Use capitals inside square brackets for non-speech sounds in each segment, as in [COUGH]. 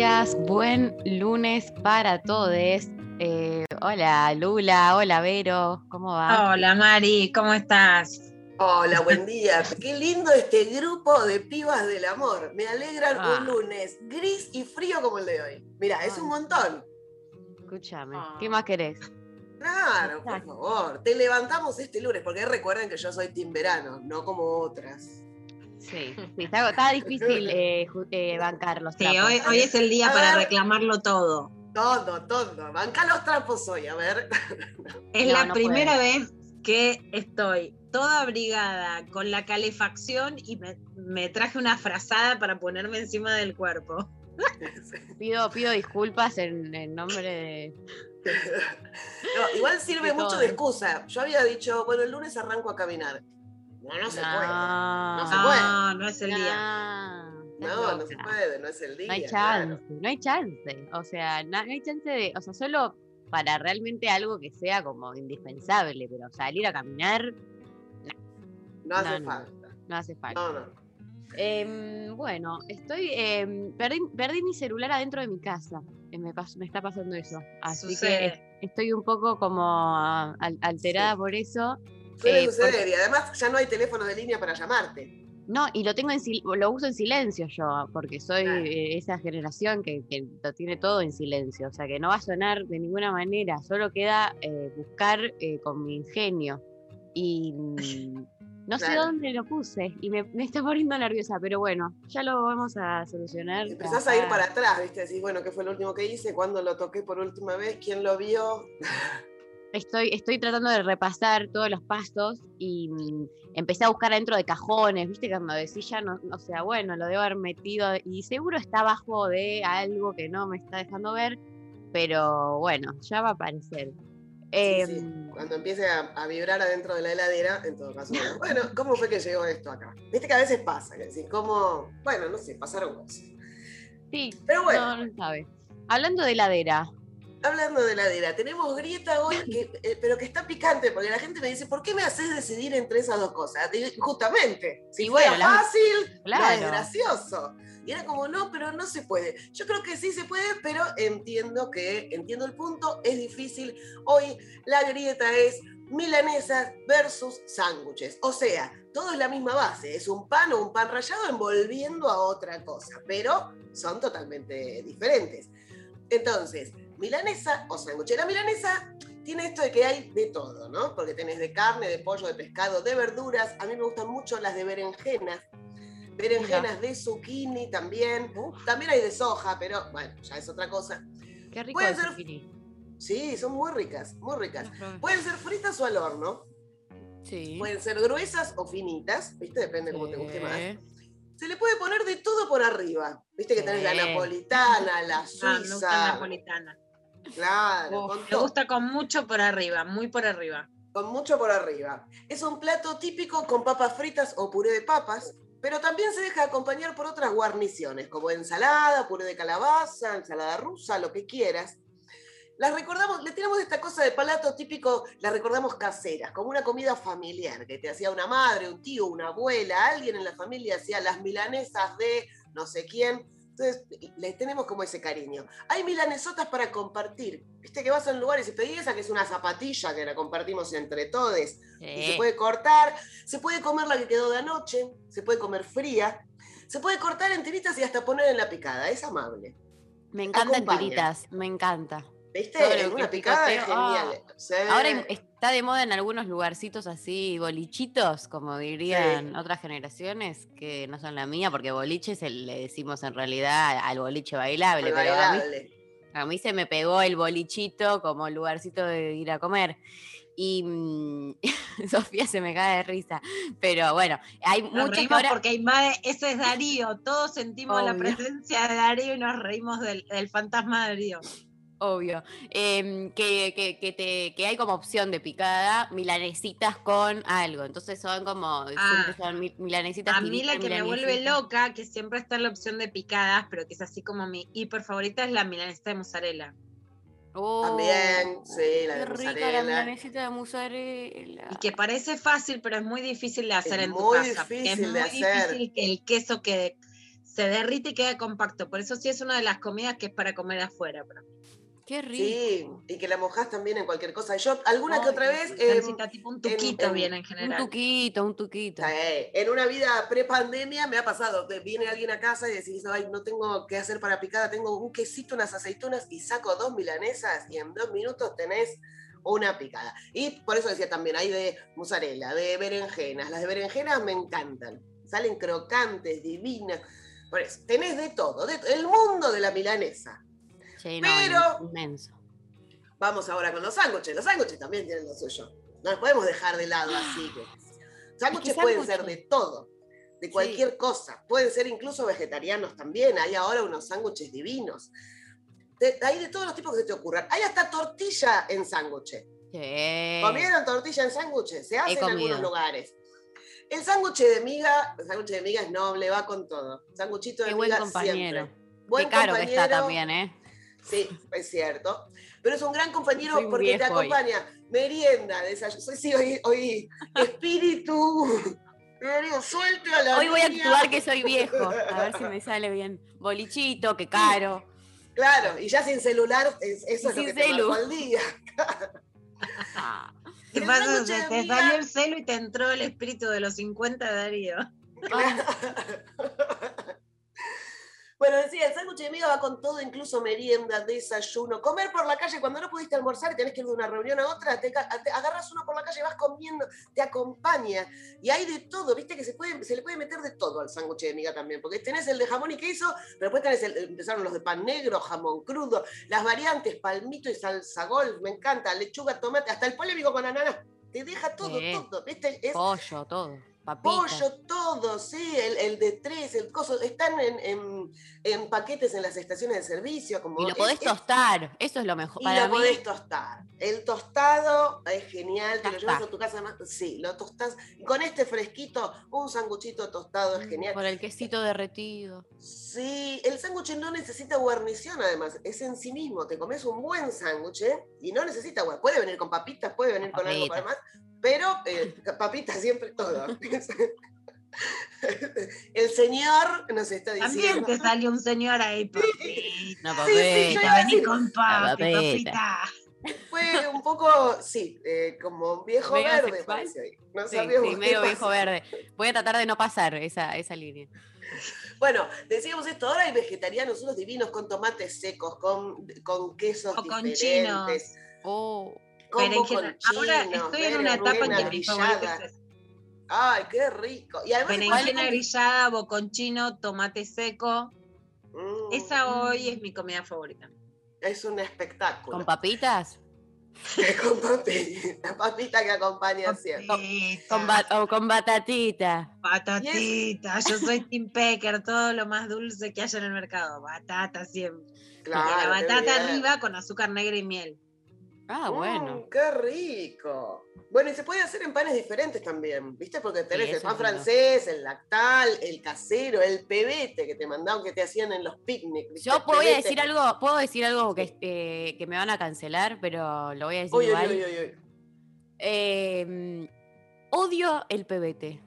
Buen lunes para todos. Eh, hola Lula, hola Vero, ¿cómo va? Hola Mari, ¿cómo estás? Hola, buen día. Qué lindo este grupo de pibas del amor. Me alegran Ah. un lunes gris y frío como el de hoy. Mira, es un montón. Escúchame, Ah. ¿qué más querés? Claro, por favor. Te levantamos este lunes, porque recuerden que yo soy team verano, no como otras. Sí, [LAUGHS] sí, está, está difícil eh, eh, bancar los Sí, hoy, hoy es el día A para ver. reclamarlo todo. Todo, todo. Banca los trapos hoy, a ver. [LAUGHS] Es No, la no primera puede. vez que estoy toda abrigada con la calefacción y me, me traje una frazada para ponerme encima del cuerpo. [LAUGHS] Pido, pido disculpas en, en nombre de... No, igual sirve De mucho todo. de excusa. Yo había dicho, bueno, el lunes arranco a caminar. No, no se puede. No se puede. No, no es el día. No, No, no se puede, no es el día. No hay claro. chance, no hay chance. O sea, no, no hay chance de, o sea, solo para realmente algo que sea como indispensable, pero salir a caminar No hace No, no. falta. no hace falta. No, no. Em, bueno, estoy, em, perdí, perdí mi celular adentro de mi casa. Eh, Me, pas- me está pasando eso. Así que estoy un poco como ah, al- alterada Sí. por eso. Suele Eh, suceder porque- y además ya no hay teléfono de línea para llamarte. No, y lo tengo en lo uso en silencio yo, porque soy Claro. esa generación que, que lo tiene todo en silencio, o sea que no va a sonar de ninguna manera, solo queda eh, buscar eh, con mi ingenio. Y mm, no sé dónde lo puse y me, me está poniendo nerviosa, pero bueno, ya lo vamos a solucionar. Empezás a ir para atrás, ¿viste? Decís, bueno, ¿qué fue lo último que hice? ¿Cuándo lo toqué por última vez? ¿Quién lo vio? [LAUGHS] Estoy, estoy tratando de repasar todos los pasos y mm, empecé a buscar dentro de cajones, viste, cuando decís ya, no, o sea, bueno, lo debo haber metido y seguro está abajo de algo que no me está dejando ver, pero bueno, ya va a aparecer. Sí, sí. Em, Cuando empiece a, a vibrar adentro de la heladera, en todo caso, bueno, bueno, ¿cómo fue que llegó esto acá? Viste que a veces pasa, que decís, ¿cómo? Bueno, no sé, pasaron cosas. Sí, Pero bueno, no, no sabe. Hablando de heladera, hablando de heladera, tenemos grieta hoy, que, eh, pero que está picante, porque la gente me dice, ¿por qué me haces decidir entre esas dos cosas? Justamente, si Y fuera la- fácil, no es gracioso. Y era como, no, pero no se puede. Yo creo que sí se puede, pero entiendo que, entiendo el punto, es difícil. Hoy la grieta es milanesas versus sándwiches. O sea, todo es la misma base, es un pan o un pan rallado envolviendo a otra cosa, pero son totalmente diferentes. Entonces, milanesa o sándwich. La milanesa tiene esto de que hay de todo, ¿no? Porque tenés de carne, de pollo, de pescado, de verduras. A mí me gustan mucho las de berenjenas. Berenjenas de zucchini también. uf, También hay de soja, pero bueno, ya es otra cosa. qué rico puede el ser- zucchini. Sí, son muy ricas, muy ricas. Pueden ser fritas o al horno. Sí. Pueden ser gruesas o finitas, ¿viste? Depende cómo te guste más. Sí. Se le puede poner de todo por arriba. ¿Viste que tenés la Sí. napolitana, la Ah, me gusta suiza? napolitana. Claro, Uf, Me gusta con mucho por arriba, muy por arriba. con mucho por arriba. Es un plato típico con papas fritas o puré de papas, pero también se deja acompañar por otras guarniciones, como ensalada, puré de calabaza, ensalada rusa, lo que quieras. Las recordamos, le tenemos esta cosa de plato típico, las recordamos caseras, como una comida familiar, que te hacía una madre, un tío, una abuela, alguien en la familia hacía las milanesas de no sé quién. Entonces, les tenemos como ese cariño. Hay milanesotas para compartir. Viste que vas a un lugar y se pedí esa que es una zapatilla que la compartimos entre todos. Y se puede cortar, se puede comer la que quedó de anoche, se puede comer fría, se puede cortar en tiritas y hasta poner en la picada. Es amable. Me encantan acompaña. tiritas, me encanta. ¿Viste? Una picada es genial. Sí. Ahora Está de moda en algunos lugarcitos así, bolichitos, como dirían otras generaciones, que no son la mía, porque boliche se le decimos en realidad al boliche bailable, pero a mí, a mí se me pegó el bolichito como lugarcito de ir a comer. Y mm, [LAUGHS] Sofía se me cae de risa. Pero bueno, hay Nos muchas reímos ahora. porque Aymade, ese es Darío. Todos sentimos la presencia de Darío y nos reímos del, del fantasma de Darío. Obvio. Em, que, que, que, te, que hay como opción de picada milanesitas con algo. Entonces son como. siempre son mi- milanesitas Ah. A mí la que me vuelve loca, que siempre está en la opción de picadas, pero que es así como mi hiper favorita, es la milanesa de mozzarella. Oh, También, sí, la qué de rica la mozzarella. milanesita de mozzarella. Y que parece fácil, pero es muy difícil de hacer Es en tu muy casa. es de muy hacer. difícil que el queso quede, se derrite y quede compacto. Por eso sí es una de las comidas que es para comer afuera. para mí. Qué rico. Sí, y que la mojás también en cualquier cosa. Yo alguna que otra vez, necesita tipo un tuquito en- bien en Un general. tuquito, un tuquito. eh, en una vida pre-pandemia me ha pasado, que viene alguien a casa y decís, ay, no tengo qué hacer para picada, tengo un quesito, unas aceitunas y saco dos milanesas y en dos minutos tenés una picada. Y por eso decía también, hay de mozzarella, de berenjenas. Las de berenjenas me encantan. Salen crocantes, divinas. Por eso, tenés de todo, de- el mundo de la milanesa. Sí, no, Pero- inmenso. Vamos ahora con los sándwiches. Los sándwiches también tienen lo suyo. No los podemos dejar de lado así. que- [GASPS] Sándwiches pueden ser de todo, de Sí. cualquier cosa. Pueden ser incluso vegetarianos también. Hay ahora unos sándwiches divinos. De- hay de todos los tipos que se te ocurran. Hay hasta tortilla en sándwiches. Sí. ¿Comieron tortilla en sándwiches? Se hace en algunos lugares. El sándwich de miga, el sándwich de miga es noble, va con todo. Sándwichito de Qué buen miga compañero. siempre. Buen Qué caro que está compañero. también, ¿eh? Sí, es cierto. Pero es un gran compañero Soy porque te hoy. acompaña. Merienda, desayuno. Soy, sí, hoy, hoy espíritu. [LAUGHS] Suelte a la Hoy voy a actuar que soy viejo. [LAUGHS] A ver si me sale bien. Bolichito, qué caro. Claro, y ya sin celular, es- eso es lo Sin que celu. el día. [LAUGHS] Ah. Sándwich Se de te salió el celo y te entró el espíritu de los 50 de Darío. Bueno, decía, el sándwich de miga va con todo, incluso merienda, desayuno. Comer por la calle, cuando no pudiste almorzar y tenés que ir de una reunión a otra, te, te agarras uno por la calle, vas comiendo, te acompaña. Y hay de todo, viste que se, puede, se le puede meter de todo al sándwich de miga también, porque tenés el de jamón y queso, pero después tenés el, empezaron los de pan negro, jamón crudo, las variantes, palmito y salsa golf, me encanta, lechuga, tomate, hasta el polémico con ananá. Te deja todo, Sí. todo, viste, es Pollo, todo. Pollo, todo, sí, el, el de tres, el coso, están en, en- en paquetes en las estaciones de servicio. Como Y lo es- podés es- tostar. Eso es lo mejor. Y Para lo mí, podés tostar. El tostado es genial, te lo llevas a tu casa. más- Sí, lo tostás. Con este fresquito, un sanguchito tostado es genial. por el quesito derretido. Sí, el sándwich no necesita guarnición además, es en sí mismo. Te comes un buen sándwich ¿eh? y no necesita guarnición. Puede venir con papitas, puede venir con algo para más, pero eh, papitas siempre todo. [LAUGHS] el señor nos está También diciendo. te salió un señor ahí, papita. Una Sí, sí, papita. Vení con papi, papita. papita. Fue un poco, sí, eh, como viejo Medio verde, ahí. No Sí, sí, medio viejo verde. Voy a tratar de no pasar esa, esa línea. Bueno, decíamos esto, ahora hay vegetarianos, unos divinos con tomates secos, con, con quesos O con diferentes. Oh, combo Berenjena. con Ahora chinos, estoy en una etapa que mi es. Ay, qué rico. Y además, berenjena grillada, boconchino, tomate seco. Mm, Esa hoy es mi comida favorita. es un espectáculo. ¿Con papitas? [LAUGHS] con papita, la papita que acompaña siempre. Con o con batatita. Patatita, yo soy Tim Pecker, todo lo más dulce que haya en el mercado. Batata siempre. y Claro, la batata bien. arriba con azúcar negra y miel. Ah, bueno. Mm, qué rico. Bueno, y se puede hacer en panes diferentes también, ¿viste? Porque tenés el eso pan francés, el lactal, el casero, el pebete que te mandaban, que te hacían en los picnics. Yo El voy a pebete. decir algo, puedo decir algo que, eh, que me van a cancelar, pero lo voy a decir uy, igual. uy, uy, uy. Eh, odio el pebete.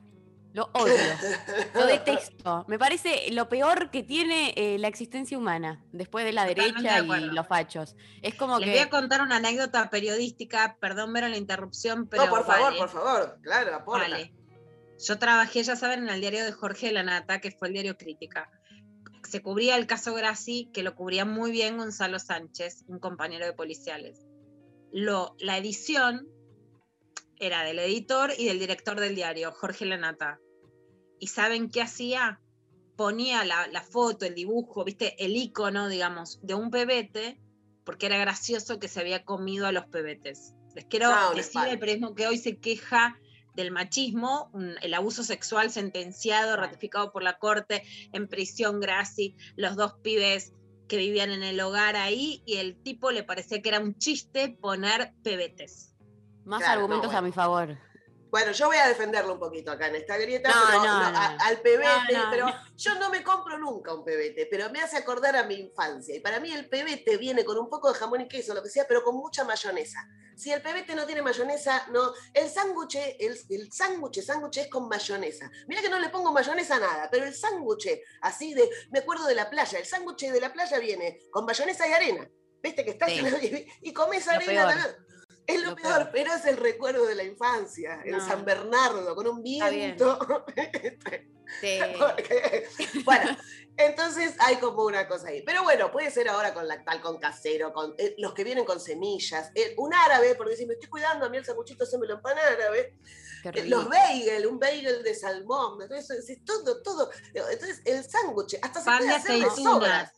Lo odio. Lo detesto. Me parece lo peor que tiene eh, la existencia humana, después de la derecha de y los fachos. Es como Les que. voy a contar una anécdota periodística, perdón ver la interrupción, pero no, por favor, vale, por favor. Claro, aporta. vale. Yo trabajé, ya saben, en el diario de Jorge de la Nata, que fue el diario Crítica. Se cubría el caso Grassi, que lo cubría muy bien Gonzalo Sánchez, un compañero de policiales. Lo, la edición era del editor y del director del diario, Jorge Lanata. ¿Y saben qué hacía? Ponía la, la foto, el dibujo, viste, el icono, digamos, de un pebete, porque era gracioso que se había comido a los pebetes. Les quiero Ah, decir el periodismo que hoy se queja del machismo, un- el abuso sexual sentenciado, ratificado por la corte, en prisión, Graci, los dos pibes que vivían en el hogar ahí, y el tipo le parecía que era un chiste poner pebetes. Más Claro, no, argumentos a mi favor. Bueno, yo voy a defenderlo un poquito acá en esta grieta, No, pero no, no, a- al pebete, pero yo no me compro nunca un pebete, pero me hace acordar a mi infancia. Y para mí el pebete viene con un poco de jamón y queso, lo que sea, pero con mucha mayonesa. Si el pebete no tiene mayonesa, no. El sándwich, el, el sándwich, sándwich es con mayonesa. Mira que no le pongo mayonesa a nada, pero el sándwich, así de, me acuerdo de la playa, el sándwich de la playa viene con mayonesa y arena. Viste que estás Sí. en la- [LAUGHS] y comes arena. Es lo, Lo peor, peor. pero es el recuerdo de la infancia, en No. San Bernardo, con un viento. [LAUGHS] Sí. Porque- [LAUGHS] bueno, entonces hay como una cosa ahí. Pero bueno, puede ser ahora con lactal, con casero, con eh, los que vienen con semillas, eh, un árabe, porque si me estoy cuidando, a mí el sanguchito se me lo pan árabe, eh, los bagel, un bagel de salmón, entonces es todo, todo. Entonces el sándwich, hasta se Pan puede de hacer de sobras.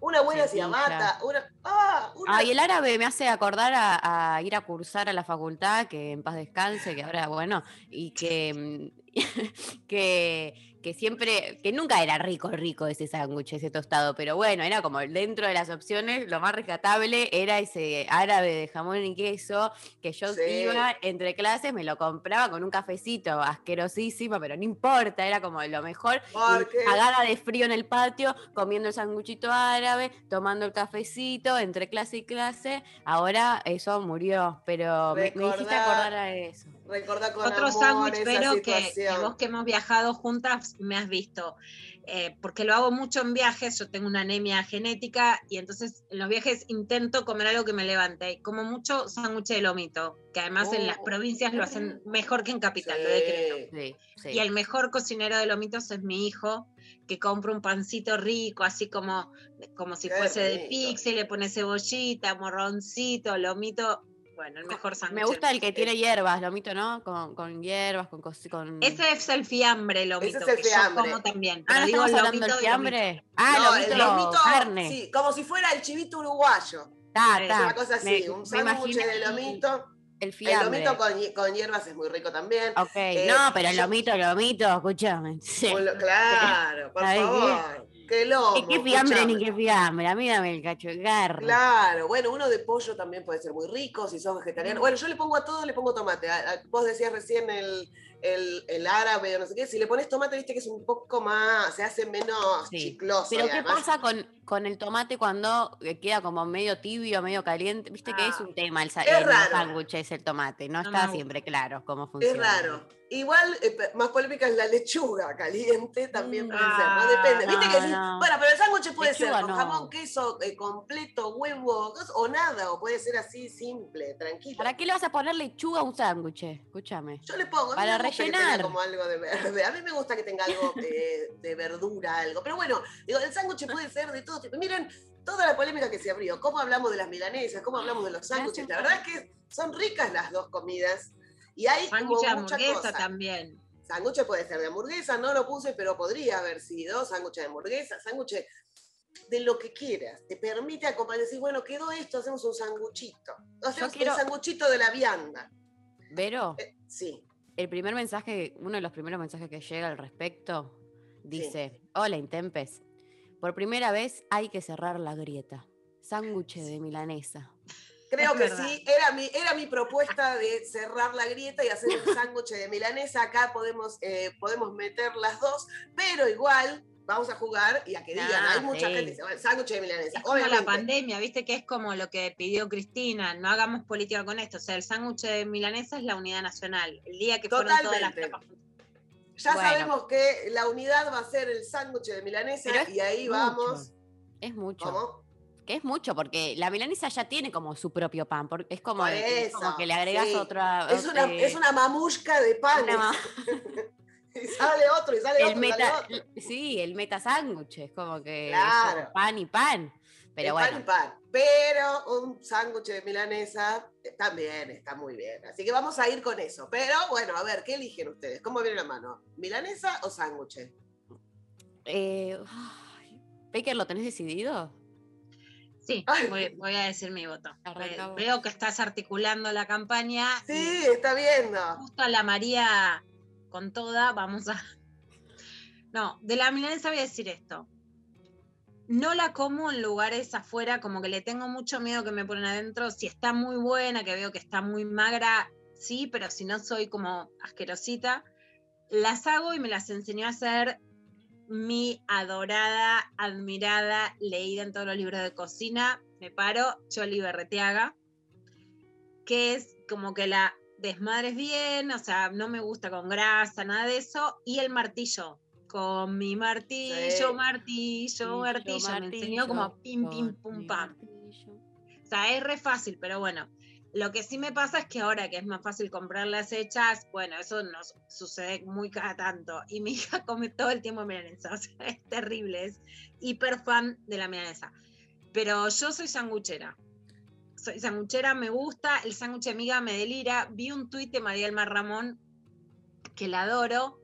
Una buena ciabatta, una... Ah, una Ay, el árabe me hace acordar a, a ir a cursar a la facultad, que en paz descanse, que ahora, bueno, y que, mm, [LAUGHS] que, que siempre, que nunca era rico, rico ese sándwich, ese tostado, pero bueno, era como dentro de las opciones, lo más rescatable era ese árabe de jamón y queso, que yo Sí. iba entre clases, me lo compraba con un cafecito asquerosísimo, pero no importa, era como lo mejor, cagada de frío en el patio, comiendo el sanguchito árabe, tomando el cafecito entre clase y clase. Ahora eso murió, pero me, me hiciste acordar a eso. Recordá con Otro amor sándwich, pero que, que vos que hemos viajado juntas me has visto. Eh, porque lo hago mucho en viajes, yo tengo una anemia genética y entonces en los viajes intento comer algo que me levante. Y como mucho sándwich de lomito, que además en las Oh. provincias lo hacen mejor que en capital, lo Sí. decreto. Sí, sí. Y el mejor cocinero de lomitos es mi hijo, que compra un pancito rico, así como, como si Qué fuese de rico. pizza, y le pone cebollita, morroncito, lomito. Bueno, el mejor sándwich. Me gusta el que tiene hierbas, lomito, ¿no? Con, con hierbas, con... con... Ese es el fiambre, lomito, Ese es el que fiambre. yo como también. Ah, ¿no digo estamos hablando lomito del lomito. fiambre? Ah, No, lomito, el lomito, carne. sí, como si fuera el chivito uruguayo. Ta, Es ta. Una cosa así, Me- un sándwich de lomito. El El fiambre. lomito con, hi- con hierbas es muy rico también. Ok, Eh, no, pero el lomito, lomito, escúchame. [LAUGHS] Sí. Claro, [LAUGHS] por ¿Sabés qué? Qué lomo. ¿Qué, qué fiambre ni qué fiambre? A mí dame el cacho de carne. Claro, bueno, uno de pollo también puede ser muy rico si sos vegetariano. Bueno, yo le pongo a todo, le pongo tomate. A- a- vos decías recién el, el, el árabe o no sé qué. Si le pones tomate, viste que es un poco más, se hace menos Sí. chicloso. Pero ¿qué además- pasa con, con el tomate cuando eh, queda como medio tibio, medio caliente? Viste que es Ah. un tema el, Es los raro. sándwiches el tomate, no, No está siempre claro cómo Es funciona. raro. Igual, eh, pe- más polémica es la lechuga caliente, también Mm. puede ser, ¿no? Ah, Depende. Viste que no. bueno, pero el sándwich puede Lechuga ser con jamón, queso, eh, completo, huevo, o nada, o puede ser así simple, tranquilo. ¿Para qué le vas a poner lechuga a un sándwich? Escúchame. Yo le pongo, Para rellenar. como algo de verde. A mí me gusta que tenga algo [LAUGHS] eh, de verdura, algo. Pero bueno, digo, el sándwich puede ser de todo tipo. Miren toda la polémica que se abrió, cómo hablamos de las milanesas, cómo hablamos de los sándwiches. La verdad es que son ricas las dos comidas. Y hay Sándwich de hamburguesa cosa. también. Sándwich puede ser de hamburguesa, no lo puse, pero podría haber sido sándwich de hamburguesa, sándwich de lo que quieras. Te permite acompañar, decir, bueno, quedó esto, hacemos un sanguchito. Hacemos quiero- el sanguchito de la vianda. Vero, Eh, sí. el primer mensaje, uno de los primeros mensajes que llega al respecto, dice, hola Intempes, por primera vez hay que cerrar la grieta. Sándwich de milanesa. Creo Es que verdad. sí, era mi, era mi propuesta de cerrar la grieta y hacer un sándwich de milanesa. Acá podemos, eh, podemos meter las dos, pero igual vamos a jugar y a que digan, Ah, hay mucha sí. gente que dice, bueno, sándwich de milanesa. Es como la pandemia, viste que es como lo que pidió Cristina, no hagamos política con esto. O sea, el sándwich de milanesa es la unidad nacional. El día que fueron todas las Totalmente. tapas. ya Bueno. sabemos que la unidad va a ser el sándwich de milanesa y ahí mucho. vamos. Es mucho. ¿Cómo? Que es mucho, porque la milanesa ya tiene como su propio pan. porque es como, Por es como que le agregas sí. otra. Es una, es una mamushka de pan. [LAUGHS] y sale otro, y sale el otro, sale sí, el meta sándwich, es como que Claro. eso, pan y pan. Pero bueno, y par. Pero un sándwich de milanesa eh, también está muy bien. Así que vamos a ir con eso. Pero bueno, a ver, ¿qué eligen ustedes? ¿Cómo viene la mano? ¿Milanesa o sándwich? eh, Baker, ¿lo tenés decidido? Sí, voy, voy a decir mi voto. Vos. Veo que estás articulando la campaña. Sí, está viendo. justo a la María con toda, vamos a. [LAUGHS] No, de la milanesa voy a decir esto. No la como en lugares afuera, como que le tengo mucho miedo que me ponen adentro. Si está muy buena, que veo que está muy magra, sí, pero si no soy como asquerosita, las hago y me las enseñó a hacer mi adorada, admirada, leída en todos los libros de cocina, me paro, Choli Berreteaga, que es como que la desmadres bien, o sea, no me gusta con grasa, nada de eso, y el martillo, con mi martillo, Sí. martillo, martillo, me enseñó como pim, pim, pum, pam. O sea, es re fácil, pero bueno. Lo que sí me pasa es que ahora que es más fácil comprarlas hechas, bueno, eso nos sucede muy cada tanto. Y mi [LAUGHS] hija come todo el tiempo milanesa. [LAUGHS] O sea, es terrible, es hiper fan de la milanesa. Pero yo soy sanguchera. Soy sanguchera, me gusta. El sándwich de miga me delira. Vi un tuit de María Elmar Ramón que la adoro.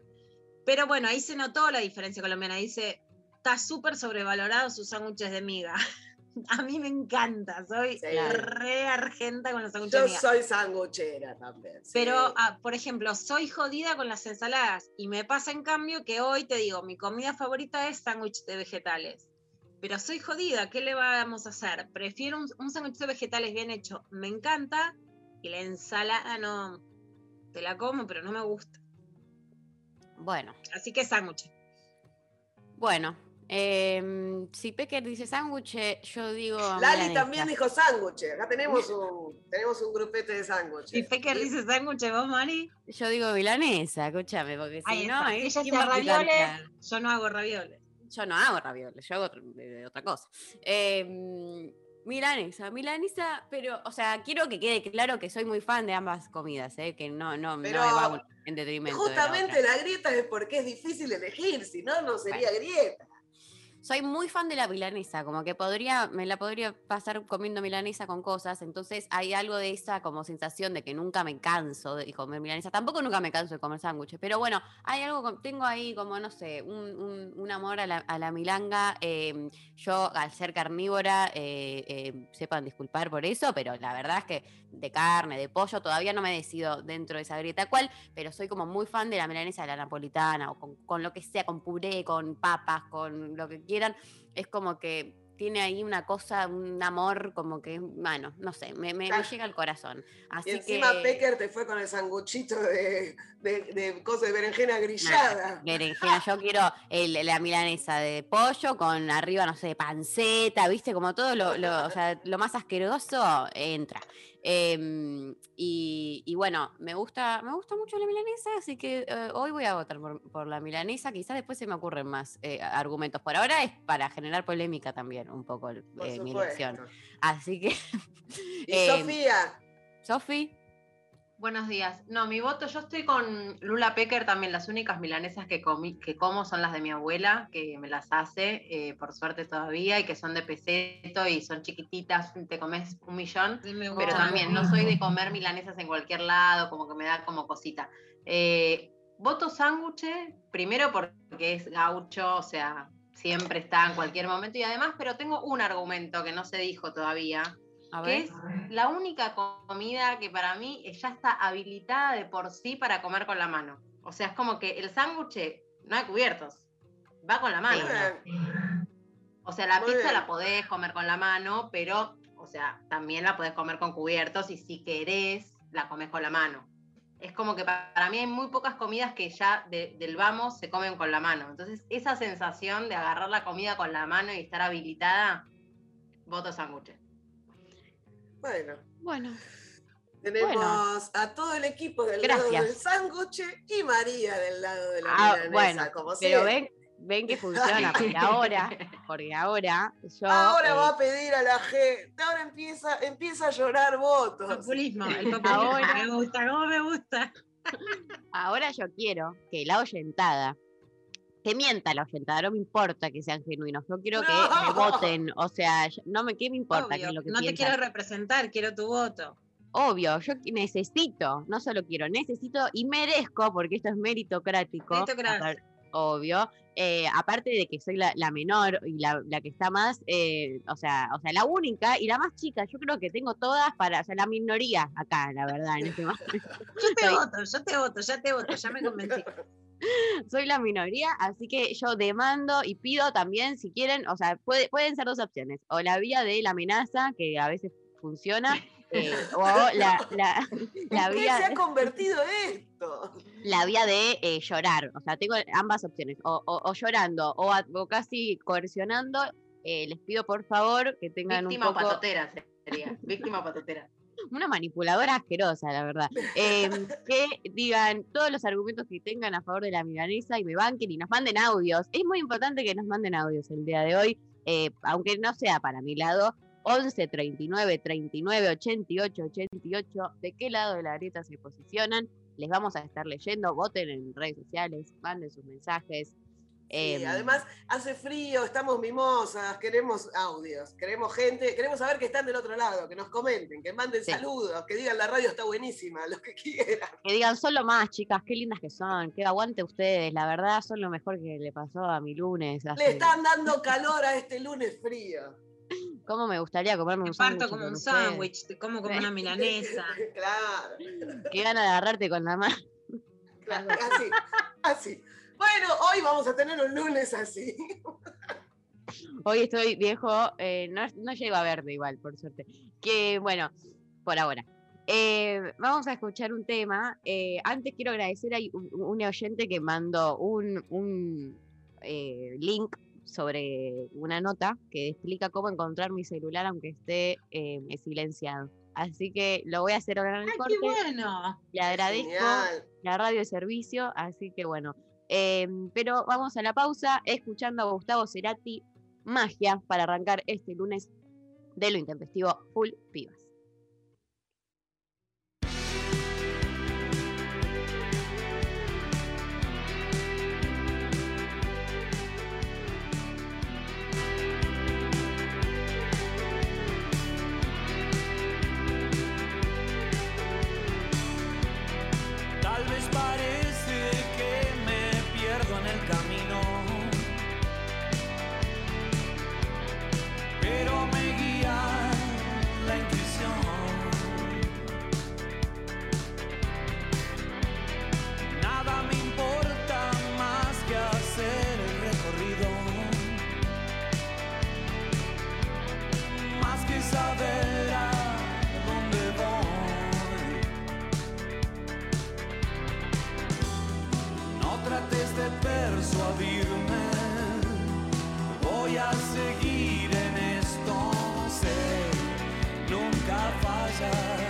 Pero bueno, ahí se notó la diferencia colombiana. Dice, está súper sobrevalorado sus sándwiches de miga. [LAUGHS] [LAUGHS] A mí me encanta, soy Sí. re argenta con los sándwiches Yo soy sanguchera también. sí. Pero, ah, por ejemplo, soy jodida con las ensaladas y me pasa en cambio que hoy te digo, mi comida favorita es sándwich de vegetales. Pero soy jodida, ¿qué le vamos a hacer? Prefiero un, un sándwich de vegetales bien hecho, me encanta, y la ensalada no, te la como, pero no me gusta. Bueno, Así que sándwich. bueno. Em, si Pecker dice sándwich, yo digo. Lali también dijo sándwich. Acá tenemos [LAUGHS] un, tenemos un grupete de sándwiches. Si Pecker dice sándwich, vos, Mari, Yo digo milanesa, escúchame, porque si ahí no. Ella ¿quién hace ravioles, yo no hago ravioles. Yo no hago ravioles, yo hago otra, eh, otra cosa. Em, milanesa, milanesa, pero, o sea, quiero que quede claro que soy muy fan de ambas comidas, ¿eh? que no, no, no Pero me va en detrimento. de la Justamente otra. la grieta es porque es difícil elegir, si no, no sería grieta. Soy muy fan de la milanesa, como que podría, me la podría pasar comiendo milanesa con cosas, entonces hay algo de esa como sensación de que nunca me canso de comer milanesa, tampoco nunca me canso de comer sándwiches, pero bueno, hay algo, tengo ahí como, no sé, un, un- un amor a la, a la milanga, eh, yo al ser carnívora, eh, eh, sepan disculpar por eso, pero la verdad es que de carne, de pollo, todavía no me decido dentro de esa grieta cuál, pero soy como muy fan de la milanesa de la napolitana o con, con lo que sea, con puré, con papas, con lo que quieran. Es como que tiene ahí una cosa, un amor como que, bueno, no sé, me, me- me Claro. llega al corazón. Así Y encima que, Pecker te fue con el sanguchito de, de, de cosa de berenjena grillada. berenjena, yo quiero el- la milanesa de pollo con arriba, no sé, panceta, viste, como todo lo, lo- o sea, lo más asqueroso entra. Em, y, y bueno, me gusta, me gusta mucho la milanesa, así que eh, hoy voy a votar por, por la milanesa. Quizás después se me ocurren más eh, argumentos. Por ahora es para generar polémica también, un poco eh, mi elección. Así que, [LAUGHS] Y eh, Sofía, Sofi, Buenos días. No, mi voto, yo estoy con Lula Pecker también. Las únicas milanesas que, comí, que como son las de mi abuela, que me las hace, eh, por suerte todavía, y que son de peseto y son chiquititas, te comes un millón. Sí, Pero también no soy de comer milanesas en cualquier lado, como que me da como cosita. Eh, voto sándwich, primero porque es gaucho, o sea, siempre está en cualquier momento, y además, pero tengo un argumento que no se dijo todavía, a que ver. es la única comida que para mí ya está habilitada de por sí para comer con la mano. O sea, es como que el sándwich no hay cubiertos, va con la mano. O sea, la Muy pizza bien. la podés comer con la mano, pero, o sea, también la podés comer con cubiertos y si querés, la comes con la mano. Es como que pa- para mí hay muy pocas comidas que ya de- del vamos se comen con la mano. Entonces, esa sensación de agarrar la comida con la mano y estar habilitada, voto sándwich. Bueno, Bueno, tenemos a todo el equipo del lado del sándwich y María del lado de la Ah, milanesa, bueno, como pero siempre. ven, ven que funciona, porque ahora, porque ahora yo... Ahora eh, va a pedir a la gente, ahora empieza, empieza a llorar votos. Populismo, el [LAUGHS] populismo. Ahora- Me gusta, ¿cómo me gusta? Ahora yo quiero que la oyentada que mienta la oyentada, no me importa que sean genuinos, yo quiero que me voten, o sea, no me, ¿qué me importa qué Obvio, es lo que no te quiero representar, quiero tu voto. Obvio, yo necesito, no solo quiero, necesito y merezco, porque esto es meritocrático. Meritocracia. apar- Obvio. eh, aparte de que soy la, la menor y la, la que está más, eh, o sea, o sea, la única y la más chica, yo creo que tengo todas para, o sea, la minoría acá, la verdad, en este momento. [LAUGHS] Yo te [LAUGHS] Soy- voto, yo te voto, ya te voto, ya me convencí. [LAUGHS] soy la minoría, así que yo demando y pido también, si quieren, o sea, puede- pueden ser dos opciones, o la vía de la amenaza, que a veces funciona, [LAUGHS] eh, o la, la, [LAUGHS] la ¿En qué vía... se ha convertido esto? la vía de eh, llorar. O sea, tengo ambas opciones. O, o- o llorando o casi coercionando. eh, les pido por favor que tengan Víctima un poco... patotera sería. Víctima patotera. Una manipuladora asquerosa, la verdad. Em, [LAUGHS] que digan todos los argumentos que tengan a favor de la milanesa y me banquen y nos manden audios. Es muy importante que nos manden audios el día de hoy, eh, aunque no sea para mi lado. 11 39 39 88 88. ¿De qué lado de la grieta se posicionan? Les vamos a estar leyendo. Voten en redes sociales, manden sus mensajes. Sí, Em, además hace frío, estamos mimosas, queremos audios, queremos gente, queremos saber que están del otro lado, que nos comenten, que manden Sí. saludos, que digan la radio está buenísima, [LAUGHS] lo que quieran. que digan, son lo más, chicas, qué lindas que son, que aguante ustedes, la verdad son lo mejor que le pasó a mi lunes. Le están dando calor a este lunes frío. [LAUGHS] ¿Cómo me gustaría comerme Me un parto sándwich como con un sándwich, te como como una milanesa. [LAUGHS] claro, Qué gana de agarrarte con la mano. claro, así, así. Bueno, hoy vamos a tener un lunes así. Hoy estoy viejo, eh, no, no llego a verde igual, por suerte. Que bueno, por ahora. Eh, vamos a escuchar un tema. Eh, antes quiero agradecer a un, un oyente que mandó un, un, eh, link sobre una nota que explica cómo encontrar mi celular aunque esté eh, silenciado. Así que lo voy a hacer ahora en el ¡Ay, corte. qué bueno! Le agradezco Genial. la radio de servicio, así que bueno. Eh, pero vamos a la pausa escuchando a Gustavo Cerati, Magia, para arrancar este lunes de lo intempestivo Full Pibas. side.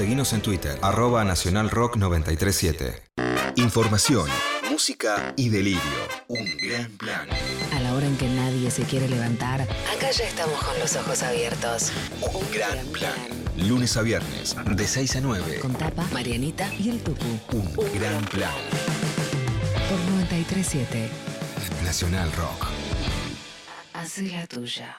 Seguinos en Twitter, arroba Nacional Rock 937. Información, música y delirio. Un gran plan. A la hora en que nadie se quiere levantar, acá ya estamos con los ojos abiertos. Un gran plan. Lunes a viernes, de 6 a 9. Con Tapa, Marianita y el Tucu. Un gran plan. Por 937. Nacional Rock. Hace la tuya.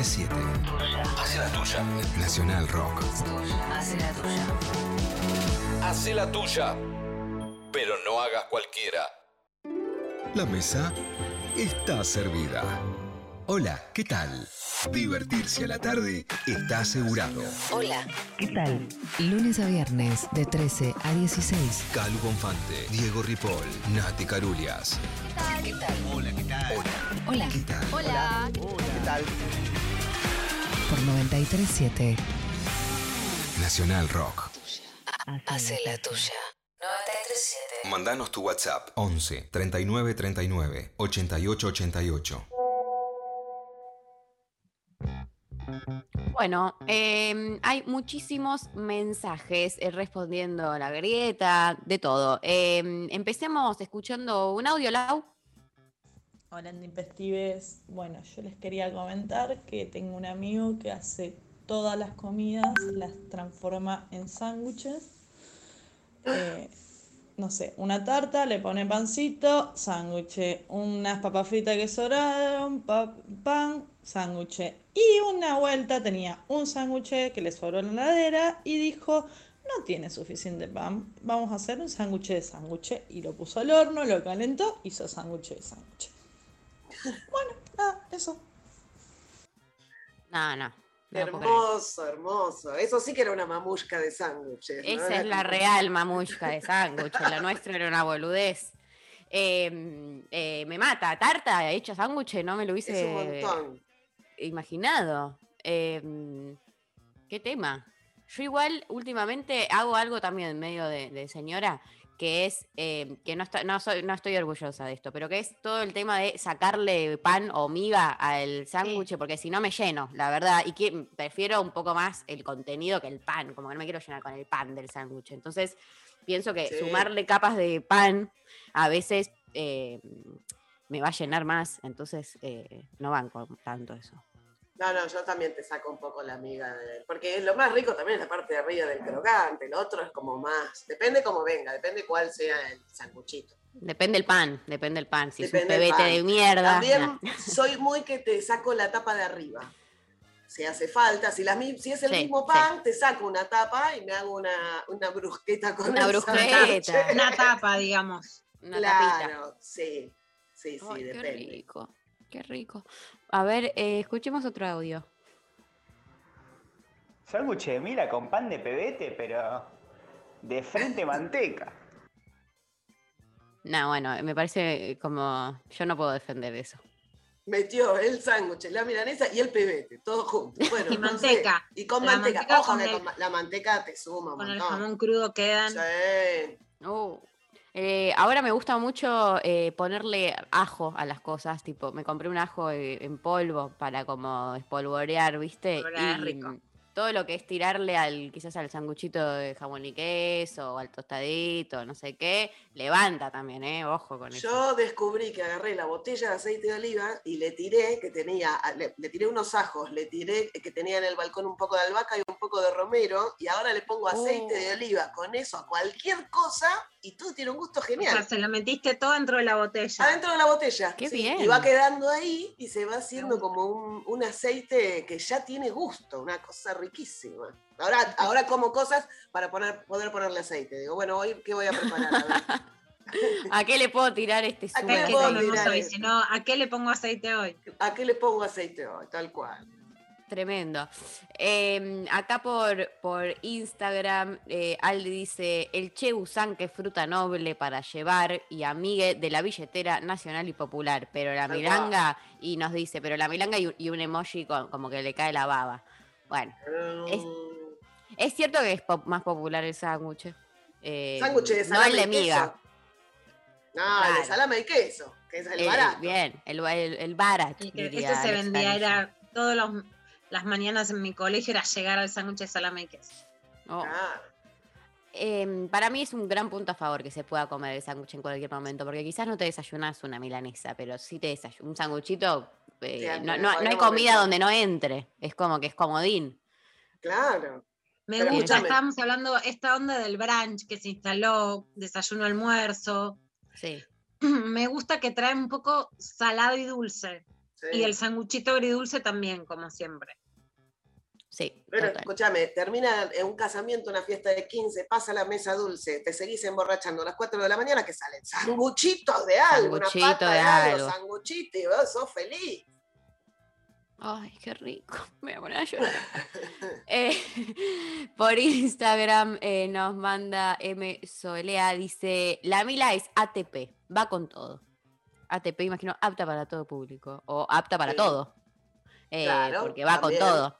937. Hace la tuya. Nacional Rock. Hace la tuya. Hace la tuya. Pero no hagas cualquiera. La mesa está servida. Hola, ¿qué tal? Divertirse a la tarde está asegurado. Hola. ¿Qué tal? Lunes a viernes, de 13 a 16. Calu Bonfante, Diego Ripoll, Nati Carulias. ¿Qué tal? Hola, ¿qué tal? Hola. ¿Qué tal? Hola. ¿Qué tal? Por 937. Nacional Rock. Hace la tuya. 937. Mandanos tu WhatsApp 11 39 39 88 88. Bueno, eh, hay muchísimos mensajes eh, respondiendo a la grieta, de todo. Eh, empecemos escuchando un audio, Lau. Hola, Intempestives. Bueno, yo les quería comentar que tengo un amigo que hace todas las comidas, las transforma en sándwiches. Eh, no sé, una tarta, le pone pancito, sándwich. Unas papas fritas que sobraron, pa- pan, sándwich. Y una vuelta tenía un sándwich que le sobró en la heladera y dijo, no tiene suficiente pan, vamos a hacer un sándwich de sándwich. Y lo puso al horno, lo calentó, hizo sándwich de sándwich. Bueno, nada, eso. No, no. Hermoso, hermoso. Eso sí que era una mamushka de sándwiches. ¿no? Esa es la real mamushka de sándwich. La nuestra era una boludez. Eh, eh, me mata. Tarta hecha sándwich, no me lo Es un hubiese montón. imaginado. Eh, ¿Qué tema? Yo igual últimamente hago algo también medio de, de señora, que es, eh, que no, está- no, soy, no estoy orgullosa de esto, pero que es todo el tema de sacarle pan o miga al sándwich, porque si no me lleno, la verdad, y que prefiero un poco más el contenido que el pan, como que no me quiero llenar con el pan del sándwich. Entonces, pienso que Sí. sumarle capas de pan a veces eh, me va a llenar más, entonces eh, no banco tanto eso. No, no, yo también te saco un poco la amiga. de- Porque lo más rico también es la parte de arriba del crocante. Lo otro es como más. Depende cómo venga, depende cuál sea el sanguchito. Depende el pan, depende el pan. Si Depende es un pebete de mierda. También nah. soy muy que te saco la tapa de arriba. Si hace falta, si, las mi- si es el Sí, mismo sí. pan, te saco una tapa y me hago una, una brusqueta con Una el brusqueta. Una tapa, digamos. Una tapita. Claro, sí. Sí, sí, Ay, qué depende. rico, qué rico. A ver, eh, escuchemos otro audio. Sándwich de mira con pan de pebete, pero de frente manteca. No, bueno, me parece como. Yo no puedo defender eso. metió el sándwich, la milanesa y el pebete, todo junto. [LAUGHS] Bueno, Y no sé. manteca. Y con La manteca. manteca Ojo con que el- con ma- la manteca te suma un Con el montón. jamón crudo quedan. Sí. Uh, eh, ahora me gusta mucho eh, ponerle ajo a las cosas, tipo, me compré un ajo eh, en polvo para como espolvorear, ¿viste? Espolvorear, y rico. Todo lo que es tirarle al, quizás al sanguchito de jamón y queso, o al tostadito, no sé qué, levanta también, ¿eh? Ojo con eso. Yo descubrí que agarré la botella de aceite de oliva y le tiré, que tenía, le, le tiré unos ajos, le tiré que tenía en el balcón un poco de albahaca y un poco de romero, y ahora le pongo aceite de Oh. oliva con eso a cualquier cosa y todo tiene un gusto O genial. sea, se la metiste todo dentro de la botella. Adentro de la botella. Qué sí, bien. Y va quedando ahí y se va haciendo como un, un aceite que ya tiene gusto, una cosa riquísima. Ahora, ahora como cosas para poner, poder ponerle aceite. Digo, bueno, hoy qué voy a preparar. A ver. [LAUGHS] ¿A qué le puedo tirar este ¿A qué ¿A le puedo tirar hoy? eso? Si no, ¿a qué le pongo aceite hoy? ¿A qué le pongo aceite hoy? Tal cual. Tremendo. Eh, acá por, por Instagram, eh, Aldi dice: El Che Usán, que es fruta noble para llevar y amigue de la billetera nacional y popular. Pero la milanga, y nos dice: Pero la milanga y, un- y un emoji con- como que le cae la baba. Bueno, Es- Mm, es cierto que es pop- más popular el sándwich. Eh, Sándwich de no salame el de y queso. miga. No, el Claro. de salame y queso, que es el El- barato. bien, el, el, el barat. Y que diría este se Alex vendía, era todas las mañanas en mi colegio era llegar al sándwich de salame y queso. Oh. Claro. Em, para mí es un gran punto a favor que se pueda comer el sándwich en cualquier momento, porque quizás no te desayunas una milanesa, pero sí te desayunas un sándwichito. Eh, Sí, no, no- no hay comida donde no entre, es como que es comodín. Claro. Me Pero gusta, escúchame. estábamos hablando esta onda del brunch que se instaló, desayuno, almuerzo. Sí. [CLEARS THROAT] Me gusta que trae un poco salado y dulce. sí. Y el sanguchito agridulce también, como siempre. Sí, Pero total. escúchame, termina en un casamiento, una fiesta de 15, pasa la mesa dulce, te seguís emborrachando a las 4 de la mañana, que salen sanguchitos de algo, una Sanguchito pata de de algo, algo. sanguchito, y vos sos feliz. Ay, qué rico. [LAUGHS] Me voy a poner a llorar. [LAUGHS] Eh, [LAUGHS] por Instagram eh, nos manda M. Solea, dice, la Mila es ATP, va con todo. ATP, imagino, apta para todo público, o apta para Sí. todo. Eh, Claro, porque va también. con todo.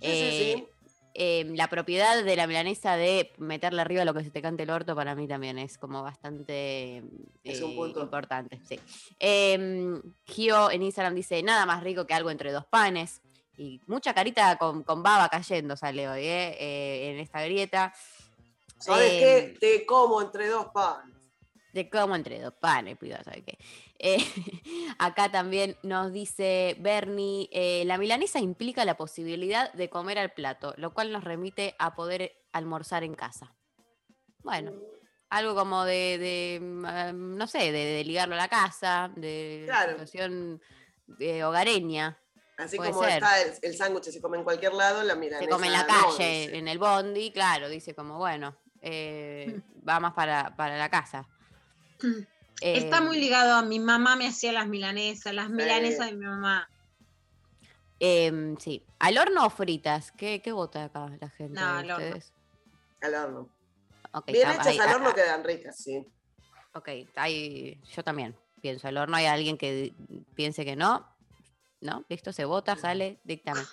Sí, Eh, sí. eh, la propiedad de la milanesa de meterle arriba lo que se te cante el orto para mí también es como bastante Es un eh, punto. importante. Sí. Em, Gio en Instagram dice, nada más rico que algo entre dos panes. Y mucha carita con, con baba cayendo sale hoy, ¿eh? Eh, en esta grieta. ¿Sabes Em, qué? Te como entre dos panes. de cómo entre dos panes, piba, ¿sabe qué? Eh, [LAUGHS] acá también nos dice Bernie, eh, la milanesa implica la posibilidad de comer al plato, lo cual nos remite a poder almorzar en casa. Bueno, algo como de, de, mm, ah, no sé, de, de ligarlo a la casa, de Claro. situación eh, hogareña. Así Puede como ser. está el, el sándwich, se come en cualquier lado, la milanesa Se come en la no, calle, dice. en el bondi, claro, dice como, bueno, eh, va más para, para la casa. [CLEARS THROAT] Está Em, muy ligado a mi mamá me hacía las milanesas, las milanesas de mi mamá. Em, sí. ¿Al horno o fritas? ¿Qué, qué vota acá la gente? No, al horno. ¿Ustedes? Al horno. Bien hechas ahí- al ah, horno ah, quedan ricas, sí. Ok, ahí yo también pienso. ¿Al horno hay alguien que piense que no? ¿No? Listo, se vota, sale, dictamen.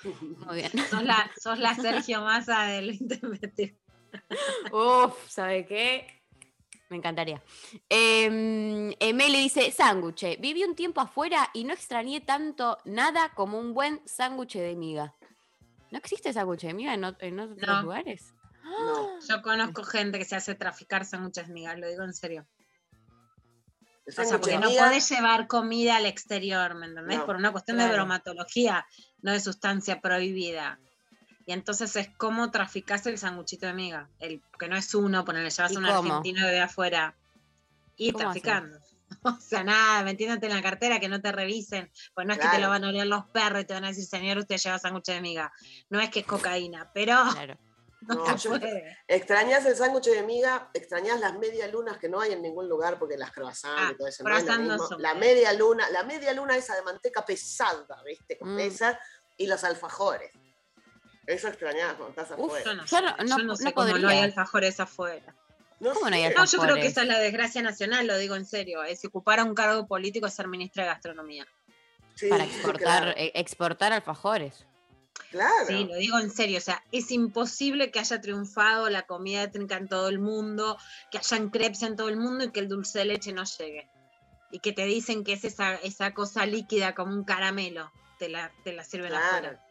Muy bien. [LAUGHS] Sos la, sos la Sergio Massa del [LAUGHS] intermedio. [LAUGHS] Uf, ¿sabe qué? Me encantaría. Eh, Emily dice, sándwich. Viví un tiempo afuera y no extrañé tanto nada como un buen sándwich de miga. ¿No existe sándwich de miga en, ot- en otros No. lugares? No. Yo conozco gente que se hace traficar sándwiches migas, lo digo en serio. O sea, porque no podés llevar comida al exterior, ¿me entendés? No, Por una cuestión de bromatología, no de sustancia prohibida. Y entonces es como traficás el sanguchito de miga. El, que no es uno, ponerle llevas ¿Y a un cómo? argentino de afuera. Y traficando. [LAUGHS] O sea, nada, metiéndote en la cartera, que no te revisen. Pues no es que te lo van a oler los perros y te van a decir, señor, usted lleva sándwich de miga. No es que es cocaína, pero [LAUGHS] Claro. no, yo- extrañas el sándwich de miga, extrañas las media lunas que no hay en ningún lugar, porque las croissants Ah, y todo eso no es lo La media luna, la media luna esa de manteca pesada, ¿viste? Mm. Esa, y los alfajores. Eso extrañas cuando estás Uf, afuera. Yo no, Yo sé, no- yo no- no sé no cómo no hay alfajores afuera. No ¿Cómo no hay sé. No, yo creo que esa es la desgracia nacional, lo digo en serio. Es si ocupara un cargo político es ser ministra de Gastronomía. Sí, para exportar, claro. eh, exportar alfajores. Claro. Sí, lo digo en serio, o sea, es imposible que haya triunfado la comida étnica en todo el mundo, que hayan crepes en todo el mundo y que el dulce de leche no llegue. Y que te dicen que es esa, esa cosa líquida como un caramelo, te la, te la sirven Claro. afuera.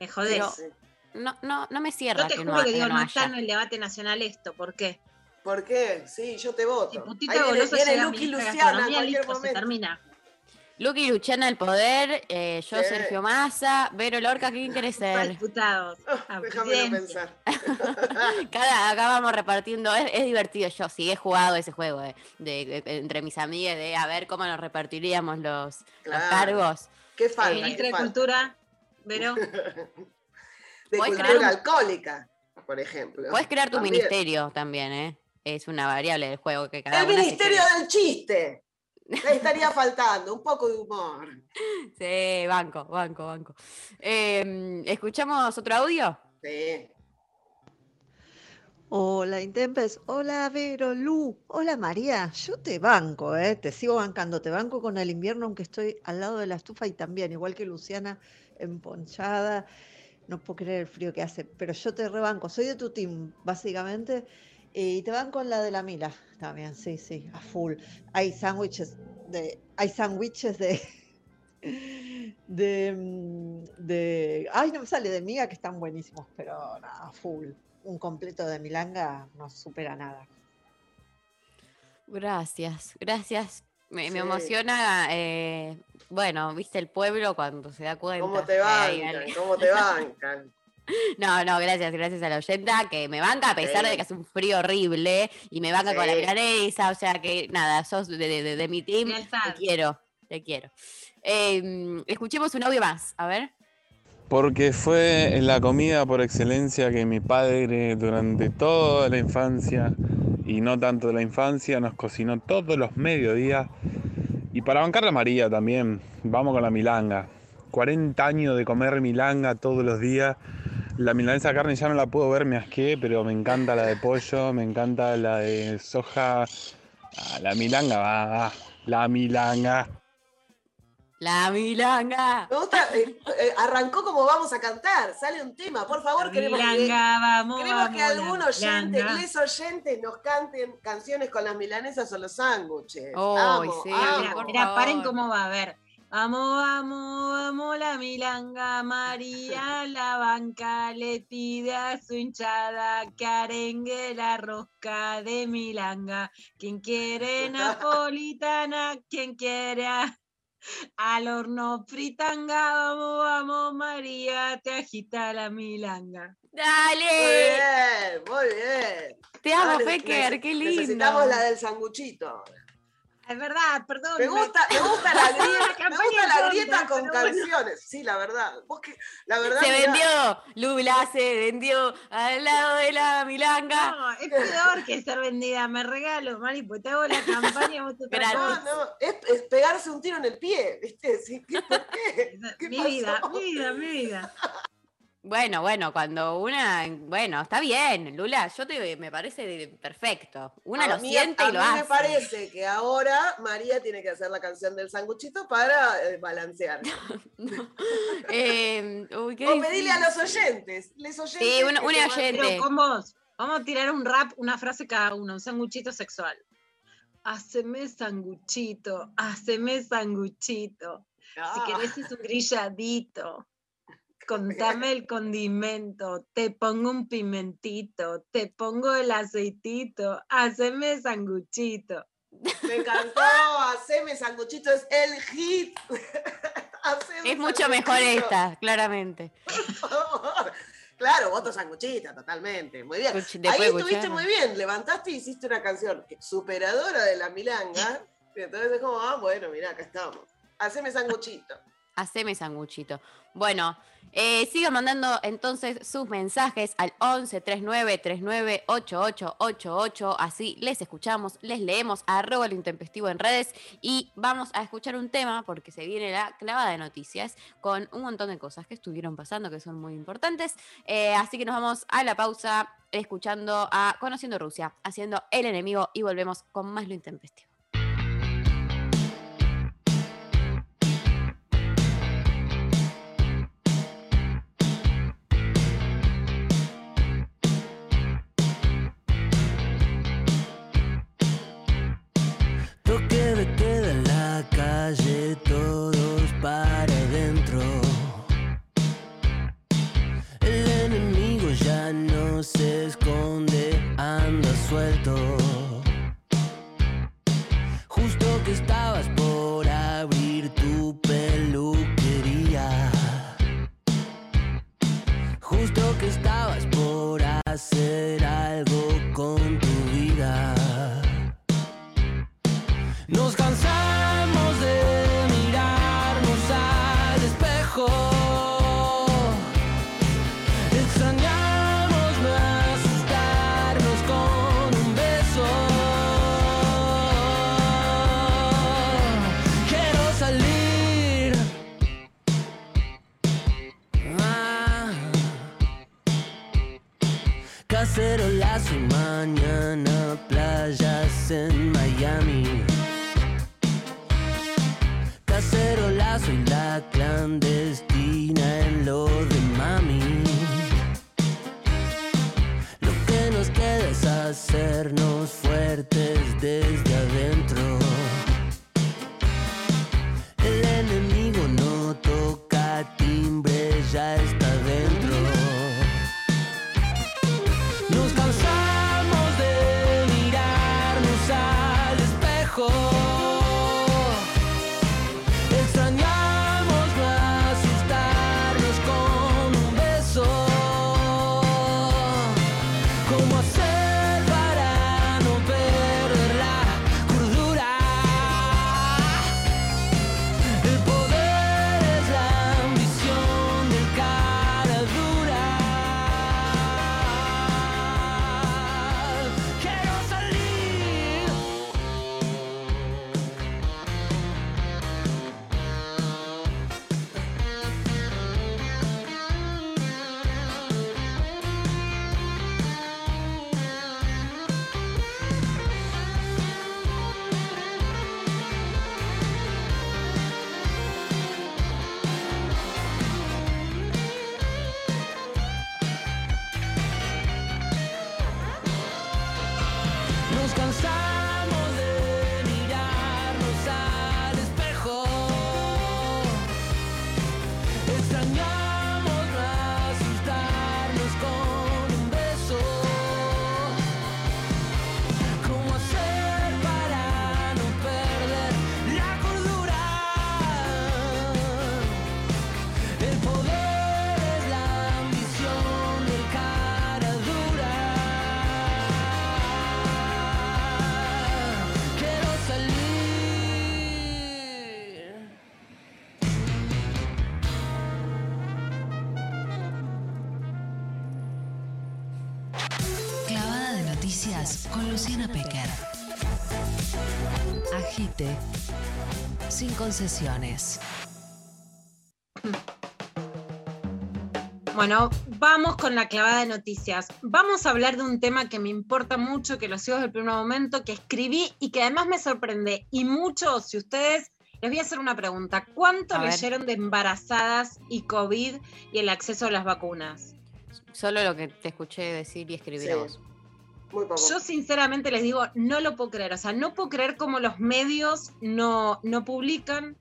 Me jodés. Pero-. No, no, no me cierra Yo te que juro no, que digo, no no está en el debate nacional esto, ¿por qué? ¿Por qué? Sí, yo te voto. Ahí viene, viene Lucky Luciana cualquier listo, se momento. termina. Lucky Luciana el poder, eh, yo Sí. Sergio Massa, Vero Lorca, ¿quién quiere ser? Diputados. [LAUGHS] Déjamelo presidencia. pensar. [LAUGHS] [LAUGHS] Cada, acá vamos repartiendo, es, es divertido, yo sí he jugado ese juego eh, de, de- entre mis amigas de a ver cómo nos repartiríamos los, cargos. ¿Qué falta? Ministra ¿Qué de falta? Cultura, Vero. De ¿Podés cultura crear un- alcohólica, por ejemplo. Puedes crear tu También. ministerio también, ¿eh? Es una variable del juego que cada El ministerio del chiste. [LAUGHS] Le estaría faltando un poco de humor. Sí, banco, banco, banco. Eh, ¿Escuchamos otro audio? Sí. Hola Intempes, hola Vero, Lu, hola María, yo te banco, ¿eh? te sigo bancando, te banco con el invierno aunque estoy al lado de la estufa y también, igual que Luciana, emponchada, no puedo creer el frío que hace, pero yo te rebanco, soy de tu team, básicamente, y te banco en la de la Mila también, sí, sí, a full. Hay sándwiches de, hay sándwiches de, [LAUGHS] de, mm, de, ay, no me sale de miga que están buenísimos, pero nada, full. Un completo de milanga no supera nada. Gracias, gracias. Me, emociona, eh, bueno, viste el pueblo cuando se da cuenta. ¿Cómo te bancan? ¿Cómo te bancan? [LAUGHS] No, no, gracias, gracias a la oyenta que me banca a pesar de que hace un frío horrible y me banca con la milanesa, o sea que nada, sos de, de- de- de mi team, te quiero, te quiero. Eh, escuchemos un audio más, a ver. Porque fue la comida por excelencia que mi padre durante toda la infancia y no tanto de la infancia nos cocinó todos los mediodías. Y para bancar la María también, vamos con la milanga. 40 años de comer milanga todos los días. La milanesa de carne ya no la puedo ver, me asqué, pero me encanta la de pollo, me encanta la de soja. Ah, la milanga, va, va, la milanga. La milanga. Me gusta, eh, eh, arrancó como vamos a cantar, sale un tema, por favor, queremos que, Milanga, vamos, queremos que algún oyente, milanga. les oyentes nos canten canciones con las milanesas o los sándwiches. Ay, Vamos, sí, vamos. Mira, paren cómo va a ver. Vamos, vamos, vamos, la milanga María, [LAUGHS] la banca le pide a su hinchada que arengue la rosca de milanga. Quien quiere [LAUGHS] napolitana, quien quiere a- al horno fritanga, vamos, vamos, María, te agita la milanga. Muy Dale. bien, muy bien. Te amo, Pecker, qué lindo. Necesitamos la del sanguchito. Es verdad, perdón. Me gusta, [LAUGHS] me gusta la grieta, me campaña gusta la pronta, grieta con canciones. Sí, la verdad. Vos que, la verdad. Se mirá, vendió, Lula se vendió al lado de la milanga. No, es peor que ser vendida. Me regalo, Mari, pues te hago la campaña. vos Gratis. No, no, es, es pegarse un tiro en el pie, ¿viste? Sí, ¿qué, ¿Por qué? ¿Qué Mi pasó? vida, mi vida, mi vida. Bueno, bueno, cuando una, bueno, está bien, Lula, yo te me parece perfecto. Una A lo mí- siente a y lo mí hace. me parece que ahora María tiene que hacer la canción del sanguchito para eh, balancear. [LAUGHS] [LAUGHS] Eh, uy, qué O pedirle a los oyentes. Les oyentes Sí, se manden- oyente. Pero con vos, vamos a tirar un rap, una frase cada uno, un sanguchito sexual. Haceme sanguchito, haceme sanguchito. Si Ah, querés es un grilladito. Contame el condimento, te pongo un pimentito, te pongo el aceitito, haceme sanguchito. Me encantó. Haceme sanguchito, es el hit. [LAUGHS] Haceme Es mucho mejor esta, claramente. por [LAUGHS] favor. Claro, voto sanguchita, totalmente. Muy bien. Ahí estuviste muy bien. Levantaste y hiciste una canción superadora de la milanga. [LAUGHS] Y entonces es como, ah, bueno, mira, acá estamos. Haceme sanguchito. Haceme sanguchito. Bueno, eh, sigan mandando entonces sus mensajes al 11 39 39 8888. Así les escuchamos, les leemos, arroba lo intempestivo en redes. Y vamos a escuchar un tema porque se viene la clavada de noticias con un montón de cosas que estuvieron pasando que son muy importantes. Eh, así que nos vamos a la pausa escuchando a Conociendo Rusia, haciendo el enemigo y volvemos con más lo intempestivo. Sin concesiones. Bueno, vamos con la clavada de noticias. Vamos a hablar de un tema que me importa mucho, que lo sigo desde el primer momento, que escribí y que además me sorprende. Y mucho, si ustedes, les voy a hacer una pregunta. ¿Cuánto A ver. leyeron de embarazadas y COVID y el acceso a las vacunas? Solo lo que te escuché decir y escribir a Sí. vos. Yo sinceramente les digo, no lo puedo creer. O sea, no puedo creer cómo los medios no, no publican.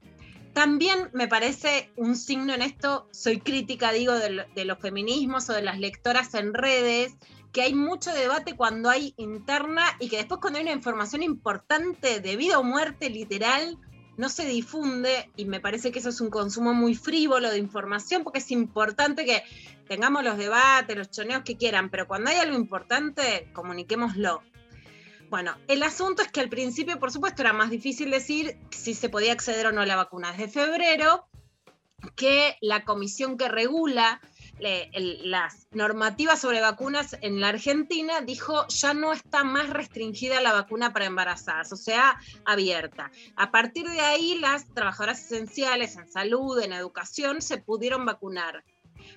También me parece un signo en esto, soy crítica, digo, de, de los feminismos o de las lectoras en redes, que hay mucho debate cuando hay interna y que después cuando hay una información importante de vida o muerte literal, no se difunde y me parece que eso es un consumo muy frívolo de información porque es importante que tengamos los debates, los choneos que quieran, pero cuando hay algo importante, comuniquémoslo. Bueno, el asunto es que al principio, por supuesto, era más difícil decir si se podía acceder o no a la vacuna. Desde febrero, que la comisión que regula las normativas sobre vacunas en la Argentina dijo ya no está más restringida la vacuna para embarazadas, o sea, abierta. A partir de ahí, las trabajadoras esenciales en salud, en educación, se pudieron vacunar.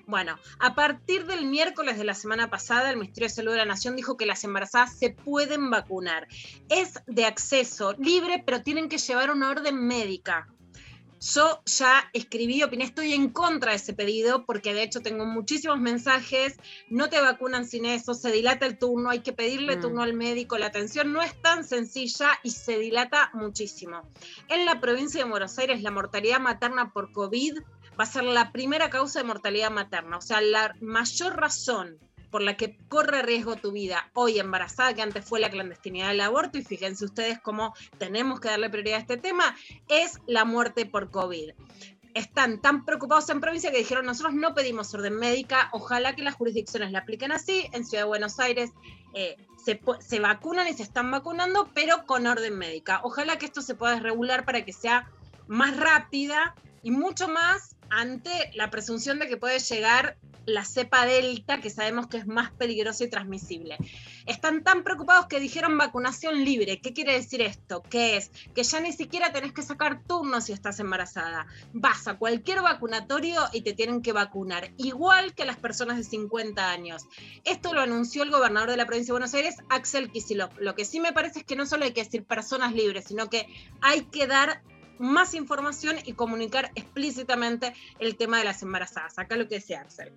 Bueno, a partir del miércoles de la semana pasada, el Ministerio de Salud de la Nación dijo que las embarazadas se pueden vacunar. Es de acceso libre, pero tienen que llevar una orden médica. Yo ya escribí, opiné, estoy en contra de ese pedido porque de hecho tengo muchísimos mensajes, no te vacunan sin eso, se dilata el turno, hay que pedirle Mm. turno al médico, la atención no es tan sencilla y se dilata muchísimo. En la provincia de Buenos Aires la mortalidad materna por COVID va a ser la primera causa de mortalidad materna, o sea, la mayor razón por la que corre riesgo tu vida hoy embarazada, que antes fue la clandestinidad del aborto, y fíjense ustedes cómo tenemos que darle prioridad a este tema, es la muerte por COVID. Están tan preocupados en provincia que dijeron, nosotros no pedimos orden médica, ojalá que las jurisdicciones la apliquen así, en Ciudad de Buenos Aires eh, se, se vacunan y se están vacunando, pero con orden médica. Ojalá que esto se pueda regular para que sea más rápida y mucho más ante la presunción de que puede llegar la cepa delta, que sabemos que es más peligrosa y transmisible. Están tan preocupados que dijeron vacunación libre. ¿Qué quiere decir esto? Que es que ya ni siquiera tenés que sacar turno si estás embarazada. Vas a cualquier vacunatorio y te tienen que vacunar, igual que las personas de 50 años. Esto lo anunció el gobernador de la provincia de Buenos Aires, Axel Kicillof. Lo que sí me parece es que no solo hay que decir personas libres, sino que hay que dar más información y comunicar explícitamente el tema de las embarazadas. Acá lo que decía Axel.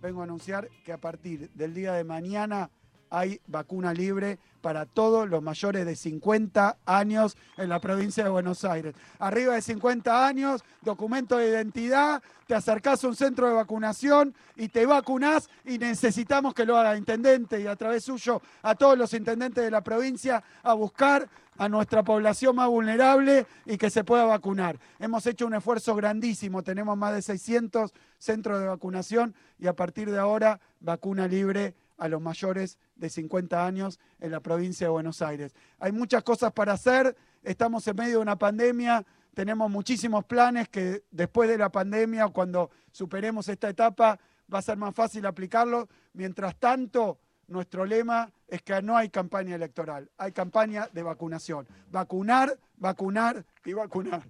vengo a anunciar que a partir del día de mañana hay vacuna libre para todos los mayores de 50 años en la provincia de Buenos Aires. Arriba de 50 años, documento de identidad, te acercás a un centro de vacunación y te vacunás y necesitamos que lo haga intendente y a través suyo a todos los intendentes de la provincia a buscar a nuestra población más vulnerable y que se pueda vacunar. Hemos hecho un esfuerzo grandísimo, tenemos más de 600 centros de vacunación y a partir de ahora vacuna libre a los mayores de 50 años en la provincia de Buenos Aires. Hay muchas cosas para hacer, estamos en medio de una pandemia, tenemos muchísimos planes que después de la pandemia, cuando superemos esta etapa, va a ser más fácil aplicarlo. Mientras tanto, nuestro lema es que no hay campaña electoral, hay campaña de vacunación. Vacunar, vacunar y vacunar.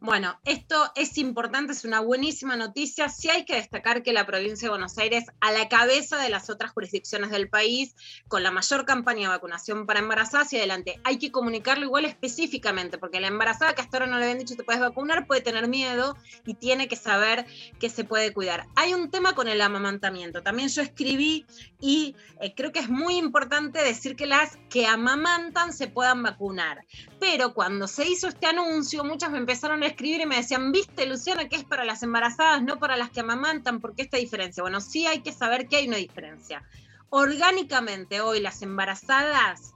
Bueno, esto es importante, es una buenísima noticia. Sí hay que destacar que la provincia de Buenos Aires, a la cabeza de las otras jurisdicciones del país, con la mayor campaña de vacunación para embarazadas hacia adelante, hay que comunicarlo igual específicamente, porque la embarazada que hasta ahora no le habían dicho te puedes vacunar puede tener miedo y tiene que saber que se puede cuidar. Hay un tema con el amamantamiento. También yo escribí y eh, creo que es muy importante decir que las que amamantan se puedan vacunar. Pero cuando se hizo este anuncio, muchas me empezaron a escribir y me decían, viste, Luciana, que es para las embarazadas, no para las que amamantan, ¿por qué esta diferencia? Bueno, sí hay que saber que hay una diferencia. Orgánicamente hoy las embarazadas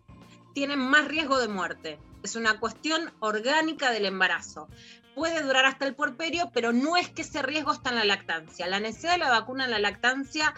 tienen más riesgo de muerte. Es una cuestión orgánica del embarazo. Puede durar hasta el puerperio, pero no es que ese riesgo está en la lactancia. La necesidad de la vacuna en la lactancia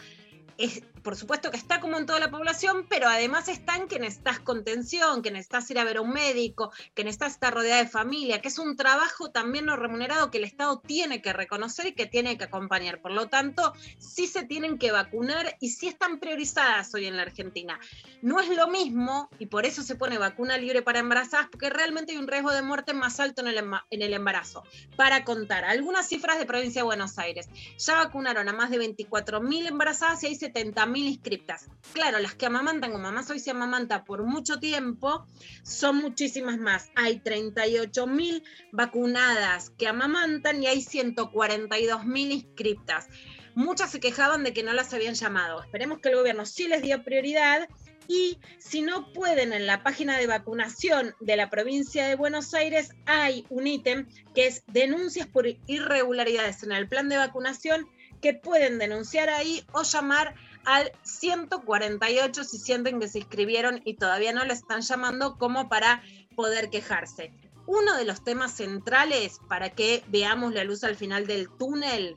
es, por supuesto que está como en toda la población, pero además está en que necesitas contención, que necesitas ir a ver a un médico, que necesitas estar rodeada de familia, que es un trabajo también no remunerado que el Estado tiene que reconocer y que tiene que acompañar. Por lo tanto, sí se tienen que vacunar y sí están priorizadas hoy en la Argentina. No es lo mismo, y por eso se pone vacuna libre para embarazadas, porque realmente hay un riesgo de muerte más alto en el, en el embarazo. Para contar algunas cifras de provincia de Buenos Aires, ya vacunaron a más de 24.000 embarazadas y hay 70.000 inscriptas. Claro, las que amamantan, como mamás hoy se amamanta por mucho tiempo, son muchísimas más. Hay 38.000 vacunadas que amamantan y hay 142.000 inscriptas. Muchas se quejaban de que no las habían llamado. Esperemos que el gobierno sí les dio prioridad y si no pueden en la página de vacunación de la provincia de Buenos Aires hay un ítem que es denuncias por irregularidades en el plan de vacunación que pueden denunciar ahí o llamar al 148 si sienten que se inscribieron y todavía no le están llamando como para poder quejarse. Uno de los temas centrales para que veamos la luz al final del túnel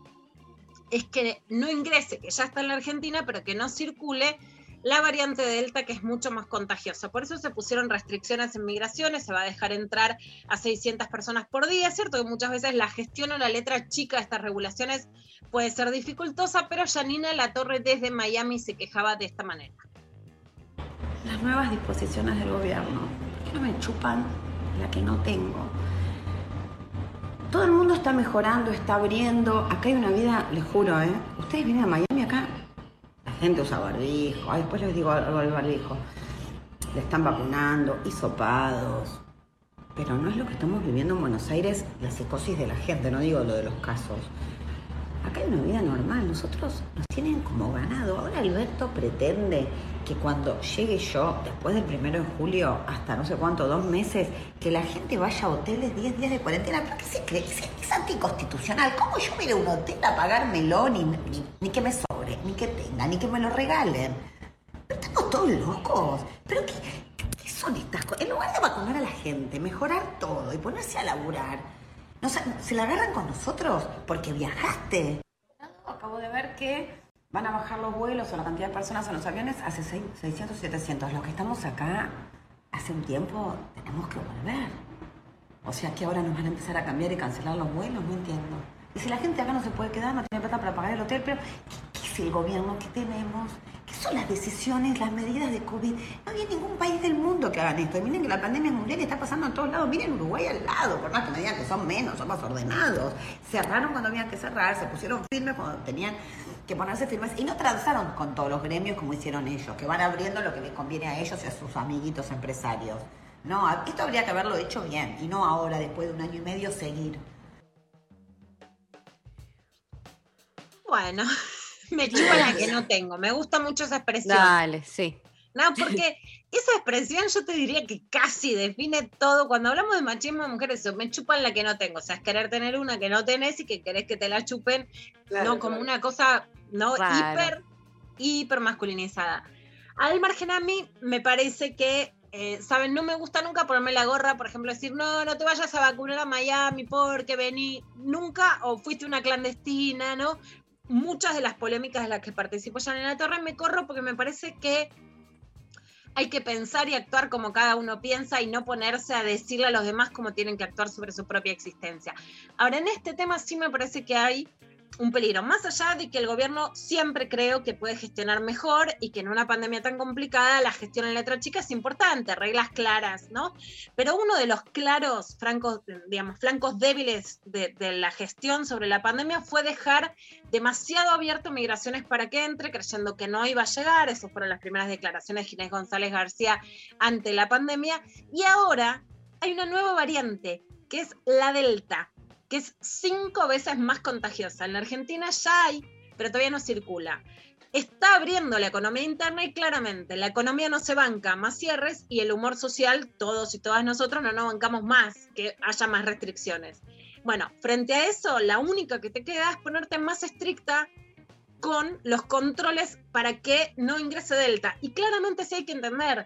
es que no ingrese, que ya está en la Argentina, pero que no circule la variante Delta, que es mucho más contagiosa. Por eso se pusieron restricciones en migraciones, se va a dejar entrar a 600 personas por día. Es cierto que muchas veces la gestión o la letra chica de estas regulaciones puede ser dificultosa, pero Janina La Torre desde Miami se quejaba de esta manera. las nuevas disposiciones del gobierno. ¿Por qué no me chupan la que no tengo? Todo el mundo está mejorando, está abriendo. Acá hay una vida, les juro, ¿eh? Ustedes vienen a Miami acá, gente usa barbijo. Ay, después les digo algo del barbijo. Le están vacunando, hisopados. Pero no es lo que estamos viviendo en Buenos Aires, la psicosis de la gente, no digo lo de los casos. Acá hay una vida normal, nosotros nos tienen como ganado. Ahora Alberto pretende que cuando llegue yo, después del primero de julio, hasta no sé cuánto, dos meses, que la gente vaya a hoteles 10 días de cuarentena. ¿Pero qué se cree? Es, anticonstitucional. ¿Cómo yo iré a un hotel a pagármelo? Ni, ni, ni que me sobre, ni que tenga, ni que me lo regalen. Pero estamos todos locos. ¿Pero qué, qué son estas cosas? En lugar de vacunar a la gente, mejorar todo y ponerse a laburar, no, se, la agarran con nosotros porque viajaste. Acabo de ver que van a bajar los vuelos o la cantidad de personas en los aviones hace seis- 600, 700. Los que estamos acá hace un tiempo tenemos que volver. O sea que ahora nos van a empezar a cambiar y cancelar los vuelos, no entiendo. Y si la gente acá no se puede quedar, no tiene plata para pagar el hotel, pero ¿qué, qué es el gobierno que tenemos? ¿Qué son las decisiones, las medidas de COVID? No había ningún país del mundo que hagan esto. Miren que la pandemia mundial está pasando en todos lados. Miren Uruguay al lado, por más que me digan que son menos, son más ordenados. Cerraron cuando habían que cerrar, se pusieron firmes cuando tenían que ponerse firmes y no transaron con todos los gremios como hicieron ellos, que van abriendo lo que les conviene a ellos y a sus amiguitos empresarios. No, esto habría que haberlo hecho bien y no ahora, después de un año y medio, seguir. Bueno, me chupa la que no tengo. Me gusta mucho esa expresión. Dale, sí. No, porque esa expresión yo te diría que casi define todo. Cuando hablamos de machismo de mujeres, eso, me chupan la que no tengo. O sea, es querer tener una que no tenés y que querés que te la chupen, Claro, no como claro. una cosa no Claro. hiper, hiper masculinizada. Al margen a mí, me parece que, eh, ¿saben? No me gusta nunca ponerme la gorra, por ejemplo, decir, no, no te vayas a vacunar a Miami porque vení nunca, o fuiste una clandestina, ¿no? Muchas de las polémicas de las que participo ya en la torre me corro porque me parece que hay que pensar y actuar como cada uno piensa y no ponerse a decirle a los demás cómo tienen que actuar sobre su propia existencia. Ahora, en este tema sí me parece que hay un peligro, más allá de que el gobierno siempre creo que puede gestionar mejor y que en una pandemia tan complicada la gestión en letra chica es importante, reglas claras, ¿no? Pero uno de los claros, francos, digamos, flancos débiles de, la gestión sobre la pandemia fue dejar demasiado abierto migraciones para que entre, creyendo que no iba a llegar. Esas fueron las primeras declaraciones de Ginés González García ante la pandemia. Y ahora hay una nueva variante, que es la Delta, que es cinco veces más contagiosa. En la Argentina ya hay, pero todavía no circula. Está abriendo la economía interna y claramente la economía no se banca más cierres y el humor social, todos y todas nosotros no nos bancamos más que haya más restricciones. Bueno, frente a eso, la única que te queda es ponerte más estricta con los controles para que no ingrese Delta. Y claramente sí hay que entender,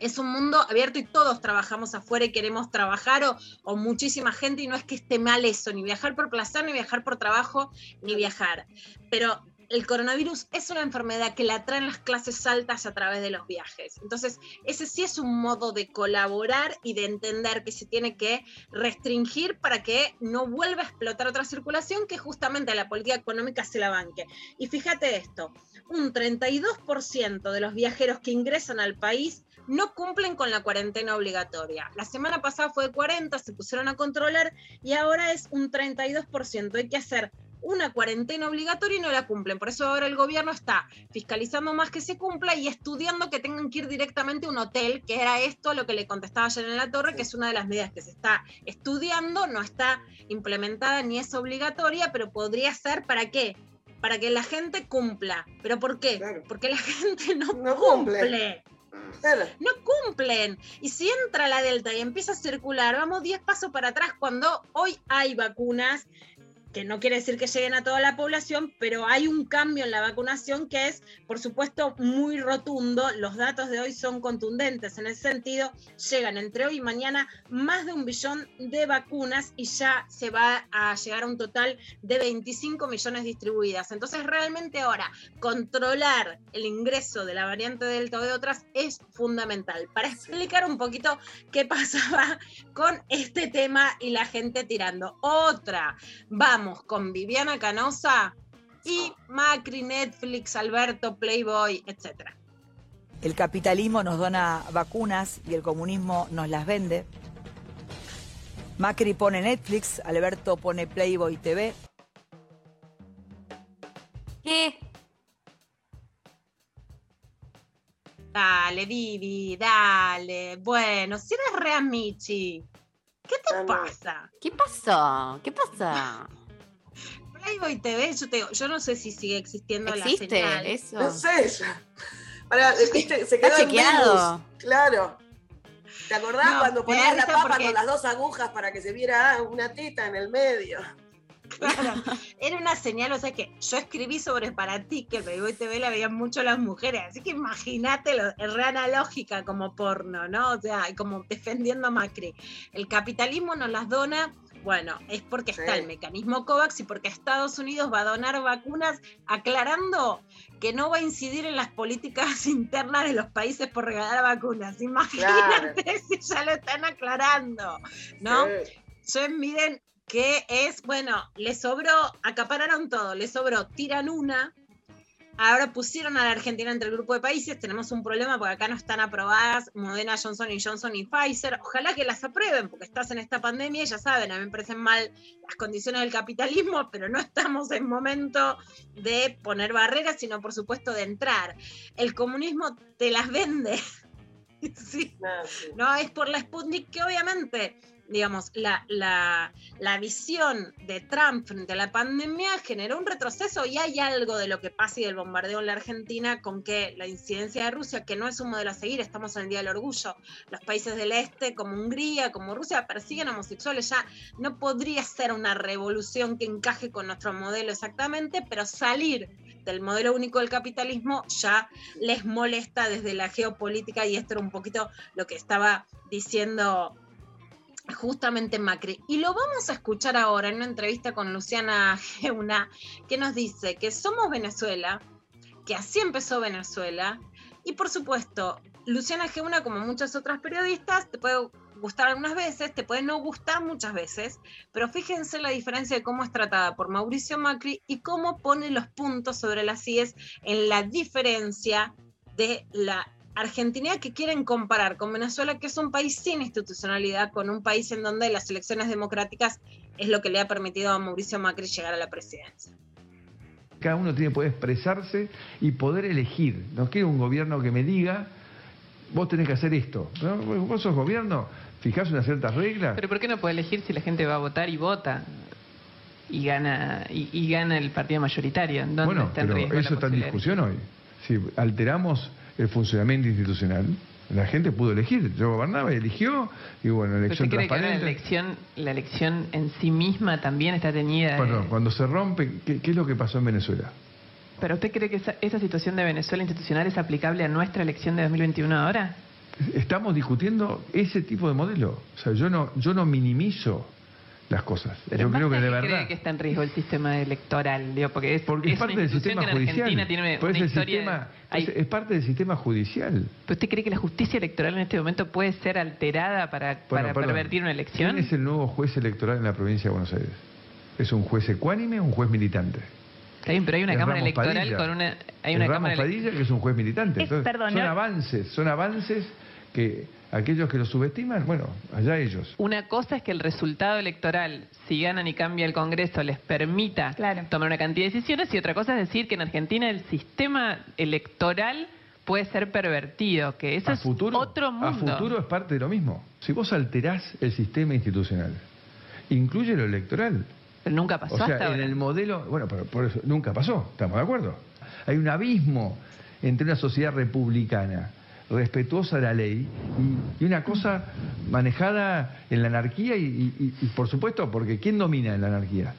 es un mundo abierto y todos trabajamos afuera y queremos trabajar o, muchísima gente y no es que esté mal eso, ni viajar por placer, ni viajar por trabajo, ni viajar. Pero el coronavirus es una enfermedad que la traen las clases altas a través de los viajes. Entonces, ese sí es un modo de colaborar y de entender que se tiene que restringir para que no vuelva a explotar otra circulación que justamente la política económica se la banque. Y fíjate esto, un 32% de los viajeros que ingresan al país no cumplen con la cuarentena obligatoria. La semana pasada fue de 40, se pusieron a controlar y ahora es un 32%. Hay que hacer una cuarentena obligatoria y no la cumplen. Por eso ahora el gobierno está fiscalizando más que se cumpla y estudiando que tengan que ir directamente a un hotel, que era esto lo que le contestaba ayer en la torre, que es una de las medidas que se está estudiando, no está implementada ni es obligatoria, pero podría ser para qué? Para que la gente cumpla. ¿Pero por qué? Porque la [LAUGHS] gente no, cumple. cumple. No cumplen. Y si entra la Delta y empieza a circular, vamos 10 pasos para atrás cuando hoy hay vacunas, que no quiere decir que lleguen a toda la población, pero hay un cambio en la vacunación que es, por supuesto, muy rotundo. Los datos de hoy son contundentes en ese sentido. Llegan entre hoy y mañana más de un billón de vacunas y ya se va a llegar a un total de 25 millones distribuidas. Entonces, realmente ahora controlar el ingreso de la variante Delta o de otras es fundamental. Para explicar un poquito qué [LAUGHS] pasaba con este tema y la gente tirando. Otra, vamos con Viviana Canosa y Macri, Netflix, Alberto, Playboy, etc. El capitalismo nos dona vacunas y el comunismo nos las vende. Macri pone Netflix, Alberto pone Playboy TV. ¿Qué? Dale, Vivi, dale. Bueno, si eres re amichi, ¿qué te pasa? ¿Qué pasó? ¿Qué pasa? Playboy TV, yo, te, yo no sé si sigue existiendo ¿Existe la señal. eso? No sé, ya. Pará, viste, se Está quedó en chequeado. Claro. ¿Te acordás No, cuando ponías la papa porque- con las dos agujas para que se viera una teta en el medio? Claro, [LAUGHS] era una señal, o sea que yo escribí sobre para ti que Playboy TV la veían mucho las mujeres, así que imagínate, lo- es re analógica como porno, ¿no? O sea, como defendiendo a Macri. El capitalismo nos las dona Bueno, es porque está Sí. el mecanismo COVAX y porque Estados Unidos va a donar vacunas aclarando que no va a incidir en las políticas [LAUGHS] internas de los países por regalar vacunas. Imagínate si ya lo están aclarando, ¿no? Entonces miren que es, bueno, le sobró, acapararon todo, le sobró, tiran una. Ahora pusieron a la Argentina entre el grupo de países, tenemos un problema porque acá no están aprobadas Moderna, Johnson y Johnson y Pfizer. Ojalá que las aprueben porque estás en esta pandemia y ya saben, a mí me parecen mal las condiciones del capitalismo, [LAUGHS] pero no estamos en momento de poner barreras, sino por supuesto de entrar. El comunismo te las vende. [LAUGHS] Sí. No es por la Sputnik que obviamente, digamos, la, la, la visión de Trump frente a la pandemia generó un retroceso y hay algo de lo que pasa y del bombardeo en la Argentina con que la incidencia de Rusia, que no es un modelo a seguir, estamos en el Día del Orgullo, los países del Este como Hungría, como Rusia, persiguen homosexuales, ya no podría ser una revolución que encaje con nuestro modelo exactamente, pero salir del modelo único del capitalismo ya les molesta desde la geopolítica y esto era un poquito lo que estaba diciendo justamente Macri. Y lo vamos a escuchar ahora en una entrevista con Luciana Geuna, que nos dice que somos Venezuela, que así empezó Venezuela, y por supuesto, Luciana Geuna, como muchas otras periodistas, te puede gustar algunas veces, te puede no gustar muchas veces, pero fíjense la diferencia de cómo es tratada por Mauricio Macri y cómo pone los puntos sobre las IES en la diferencia de la Argentina que quieren comparar con Venezuela, que es un país sin institucionalidad, con un país en donde las elecciones democráticas es lo que le ha permitido a Mauricio Macri llegar a la presidencia. Cada uno tiene que poder expresarse y poder elegir. No quiero un gobierno que me diga, vos tenés que hacer esto. ¿no? Vos sos gobierno, fijás unas ciertas reglas. Pero ¿por qué no puede elegir si la gente va a votar y vota? Y gana, y, y gana el partido mayoritario. ¿Dónde Bueno, está en pero riesgo la eso está en discusión hoy. Si alteramos el funcionamiento institucional, la gente pudo elegir. Yo gobernaba y eligió, y bueno, ¿Pero elección ¿Usted cree que ahora la transparente. elección, la elección en sí misma también está teñida? Perdón, cuando se rompe, ¿qué, qué es lo que pasó en Venezuela? ¿Pero usted cree que esa, esa situación de Venezuela institucional es aplicable a nuestra elección de 2021 ahora? Estamos discutiendo ese tipo de modelo. O sea, yo no, yo no minimizo las cosas. Pero yo creo que de verdad. cree que está en riesgo el sistema electoral? Digo, porque es, Porque es, es parte del sistema que judicial. Argentina tiene Pues una el historia... sistema- hay- es, es parte del sistema judicial. ¿Pero ¿Usted cree que la justicia electoral en este momento puede ser alterada para, Bueno, para pervertir una elección? ¿Quién es el nuevo juez electoral en la provincia de Buenos Aires? ¿Es un juez ecuánime o un juez militante? Está bien, pero hay una Es cámara Ramos electoral Padilla. con una... Hay una Ramos cámara ele- Padilla, que es un juez militante. Entonces, perdón, son yo- avances, son avances que aquellos que lo subestiman, bueno, allá ellos. Una cosa es que el resultado electoral, si ganan y cambia el Congreso, les permita tomar una cantidad de decisiones y otra cosa es decir que en Argentina el sistema electoral puede ser pervertido, que eso a es futuro, otro a mundo. futuro es parte de lo mismo. Si vos alterás el sistema institucional, incluye lo electoral. Pero nunca pasó O sea, hasta en ahora. el modelo, bueno, pero por eso nunca pasó, estamos de acuerdo. Hay un abismo entre una sociedad republicana respetuosa de la ley y, y una cosa manejada en la anarquía y, y- y, por supuesto, porque ¿quién domina en la anarquía?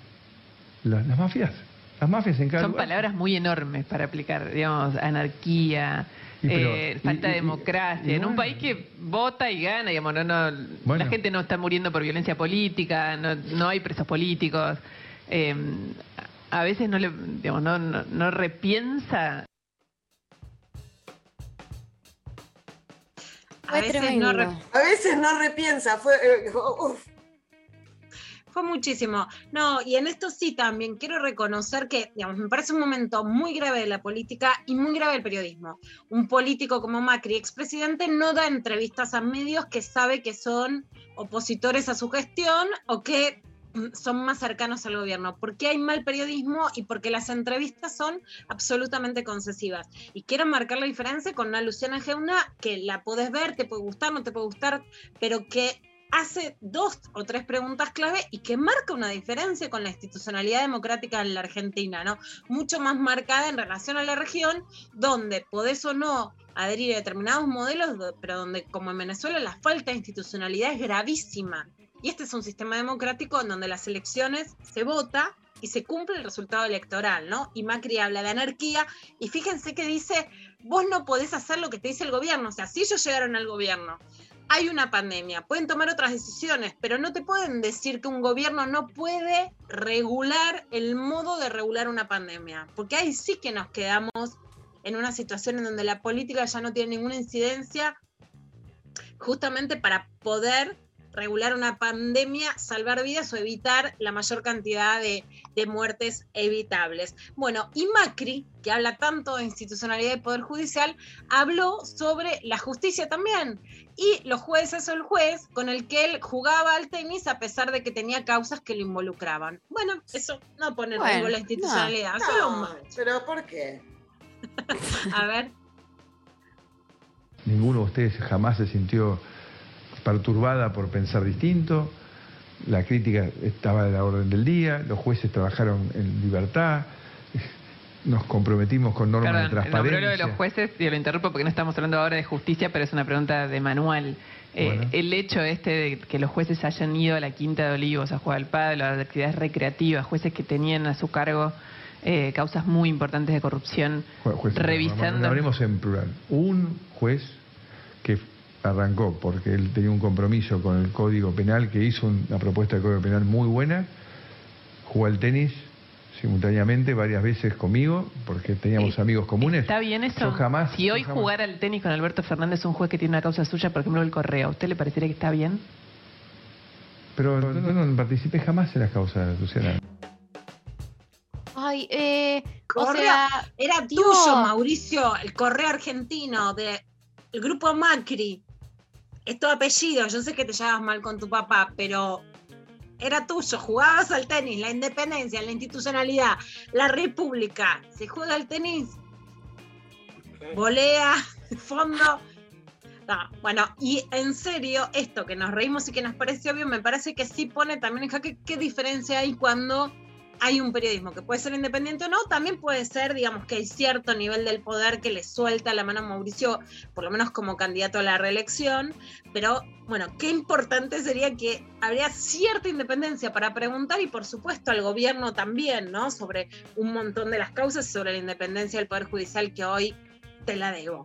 Las, las mafias. Las mafias en cada Son lugar. palabras muy enormes para aplicar, digamos, anarquía, pero- eh, falta de democracia. en un país que vota y gana, digamos, no, no, Bueno. la gente no está muriendo por violencia política, no, no hay presos políticos. eh, a veces no, le, digamos, no, no, no repiensa A veces, no re- A veces no repiensa, fue. eh. Fue muchísimo. No, y en esto sí también quiero reconocer que, digamos, me parece un momento muy grave de la política y muy grave del periodismo. Un político como Macri, expresidente, no da entrevistas a medios que sabe que son opositores a su gestión o que son más cercanos al gobierno, porque hay mal periodismo y porque las entrevistas son absolutamente concesivas. Y quiero marcar la diferencia con una Luciana Geuna que la podés ver, te puede gustar, no te puede gustar, pero que hace dos o tres preguntas clave y que marca una diferencia con la institucionalidad democrática en la Argentina, ¿no? Mucho más marcada en relación a la región, donde podés o no adherir a determinados modelos, pero donde, como en Venezuela, la falta de institucionalidad es gravísima. Y este es un sistema democrático en donde las elecciones se vota y se cumple el resultado electoral, ¿no? Y Macri habla de anarquía y fíjense que dice, vos no podés hacer lo que te dice el gobierno, o sea, si ellos llegaron al gobierno hay una pandemia, pueden tomar otras decisiones, pero no te pueden decir que un gobierno no puede regular el modo de regular una pandemia, porque ahí sí que nos quedamos en una situación en donde la política ya no tiene ninguna incidencia justamente para poder regular una pandemia, salvar vidas o evitar la mayor cantidad de, de muertes evitables. Bueno, y Macri, que habla tanto de institucionalidad y poder judicial, habló sobre la justicia también. Y los jueces o el juez con el que él jugaba al tenis a pesar de que tenía causas que lo involucraban. Bueno, eso no pone en Bueno, riesgo la institucionalidad, no, solo un no, Macri. pero ¿por qué? [LAUGHS] A ver. Ninguno de ustedes jamás se sintió perturbada por pensar distinto. La crítica estaba de la orden del día, los jueces trabajaron en libertad, nos comprometimos con normas Perdón, de nombró lo de transparencia. los jueces y lo interrumpo porque no estamos hablando ahora de justicia, pero es una pregunta de manual. Eh. El hecho este de que los jueces hayan ido a la Quinta de Olivos a jugar al pádel, a las actividades recreativas, jueces que tenían a su cargo eh, causas muy importantes de corrupción, revisando... Hablemos en plural. Un juez que arrancó porque él tenía un compromiso con el Código Penal, que hizo una propuesta de Código Penal muy buena, jugó al tenis simultáneamente varias veces conmigo, porque teníamos amigos comunes. ¿Está bien eso? Yo jamás. si yo hoy jamás- jugara al tenis con Alberto Fernández, un juez que tiene una causa suya, por ejemplo, el Correa, ¿a usted le parecería que está bien? Pero no, no, no participé jamás en las causas, Luciana. Ay, eh, o sea, era tuyo, Mauricio, el correo argentino del grupo Macri. Es tu apellido, yo sé que te llevas mal con tu papá, pero era tuyo, jugabas al tenis, la independencia, la institucionalidad, la república. Se juega al tenis, volea, [LAUGHS] fondo. No, bueno, y en serio, esto que nos reímos y que nos parece obvio, me parece que sí pone también en jaque qué diferencia hay cuando hay un periodismo que puede ser independiente o no, también puede ser, digamos, que hay cierto nivel del poder que le suelta la mano a Mauricio, por lo menos como candidato a la reelección, pero bueno, qué importante sería que habría cierta independencia para preguntar y por supuesto al gobierno también, ¿no? Sobre un montón de las causas sobre la independencia del Poder Judicial que hoy te la debo.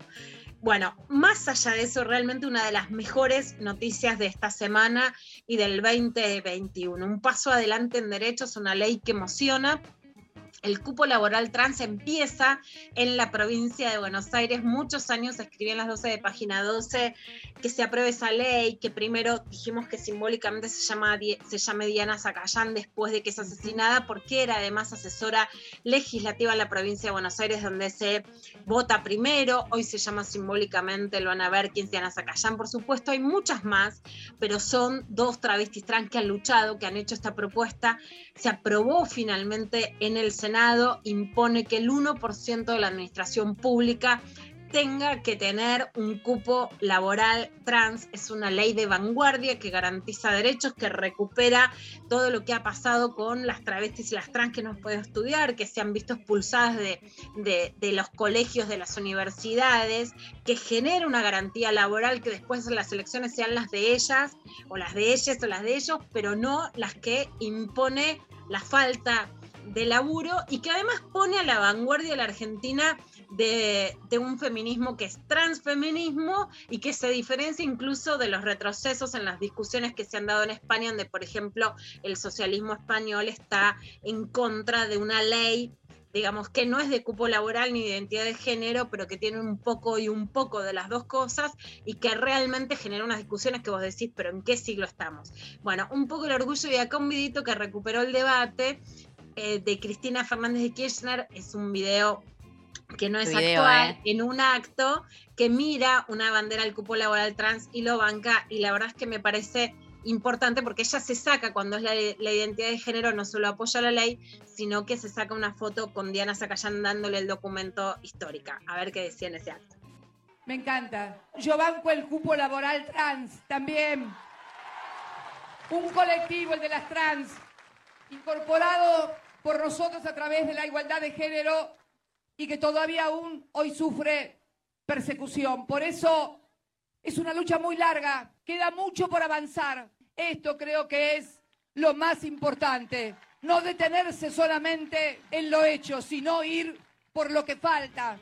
Bueno, más allá de eso, realmente una de las mejores noticias de esta semana y del 2021. Un paso adelante en derechos, una ley que emociona. El cupo laboral trans empieza en la provincia de Buenos Aires. Muchos años escribí en las 12 de página 12 que se apruebe esa ley, que primero dijimos que simbólicamente se, llama, se llame Diana Zacayán después de que es asesinada, porque era además asesora legislativa en la provincia de Buenos Aires, donde se vota primero. Hoy se llama simbólicamente, lo van a ver quién es Diana Zacayán, por supuesto. Hay muchas más, pero son dos travestis trans que han luchado, que han hecho esta propuesta. Se aprobó finalmente en el Senado, impone que el 1% de la administración pública tenga que tener un cupo laboral trans. Es una ley de vanguardia que garantiza derechos, que recupera todo lo que ha pasado con las travestis y las trans que no han podido estudiar, que se han visto expulsadas de, de- de los colegios, de las universidades, que genera una garantía laboral que después las elecciones sean las de ellas, o las de ellas o las de ellos, pero no las que impone la falta de laburo y que además pone a la vanguardia la Argentina de, de un feminismo que es transfeminismo y que se diferencia incluso de los retrocesos en las discusiones que se han dado en España, donde, por ejemplo, el socialismo español está en contra de una ley digamos que no es de cupo laboral ni de identidad de género, pero que tiene un poco y un poco de las dos cosas y que realmente genera unas discusiones que vos decís, pero ¿en qué siglo estamos? Bueno, un poco el orgullo y acá un videito que recuperó el debate eh, de Cristina Fernández de Kirchner, es un video que no es Qué video, actual, eh. en un acto que mira una bandera del cupo laboral trans y lo banca, y la verdad es que me parece importante porque ella se saca cuando es la, la identidad de género, no solo apoya la ley, sino que se saca una foto con Diana Zacayán dándole el documento histórica. A ver qué decía en ese acto. Me encanta. Yo banco el cupo laboral trans también. Un colectivo, el de las trans, incorporado por nosotros a través de la igualdad de género y que todavía aún hoy sufre persecución. Por eso es una lucha muy larga, queda mucho por avanzar. Esto creo que es lo más importante. No detenerse solamente en lo hecho, sino ir por lo que falta.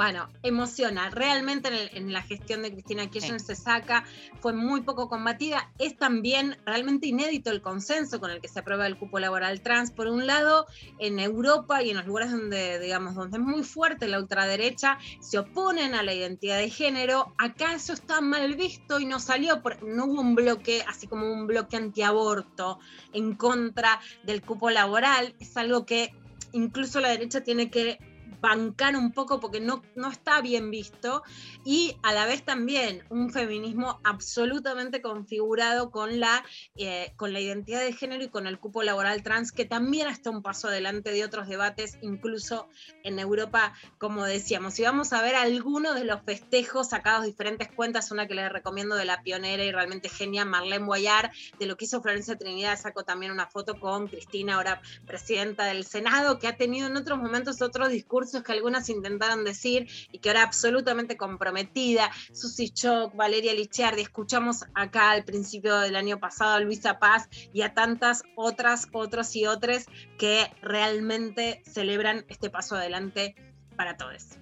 Bueno, emociona. Realmente en, el- en la gestión de Cristina Kirchner se saca, fue muy poco combatida. Es también realmente inédito el consenso con el que se aprueba el cupo laboral trans. Por un lado, en Europa y en los lugares donde, digamos, donde es muy fuerte la ultraderecha, se oponen a la identidad de género. Acá eso está mal visto y no salió, por- no hubo un bloque, así como un bloque antiaborto en contra del cupo laboral. Es algo que incluso la derecha tiene que bancar un poco porque no, no está bien visto y a la vez también un feminismo absolutamente configurado con la, eh, con la identidad de género y con el cupo laboral trans que también está un paso adelante de otros debates incluso en Europa como decíamos. Y vamos a ver algunos de los festejos sacados de diferentes cuentas una que les recomiendo de la pionera y realmente genia Marlene Boyar de lo que hizo Florencia Trinidad sacó también una foto con Cristina ahora presidenta del Senado que ha tenido en otros momentos otros discursos que algunas intentaron decir y que ahora absolutamente comprometida, Susi Choc, Valeria Licciardi, escuchamos acá al principio del año pasado a Luisa Paz y a tantas otras, otros y otras que realmente celebran este paso adelante para todos.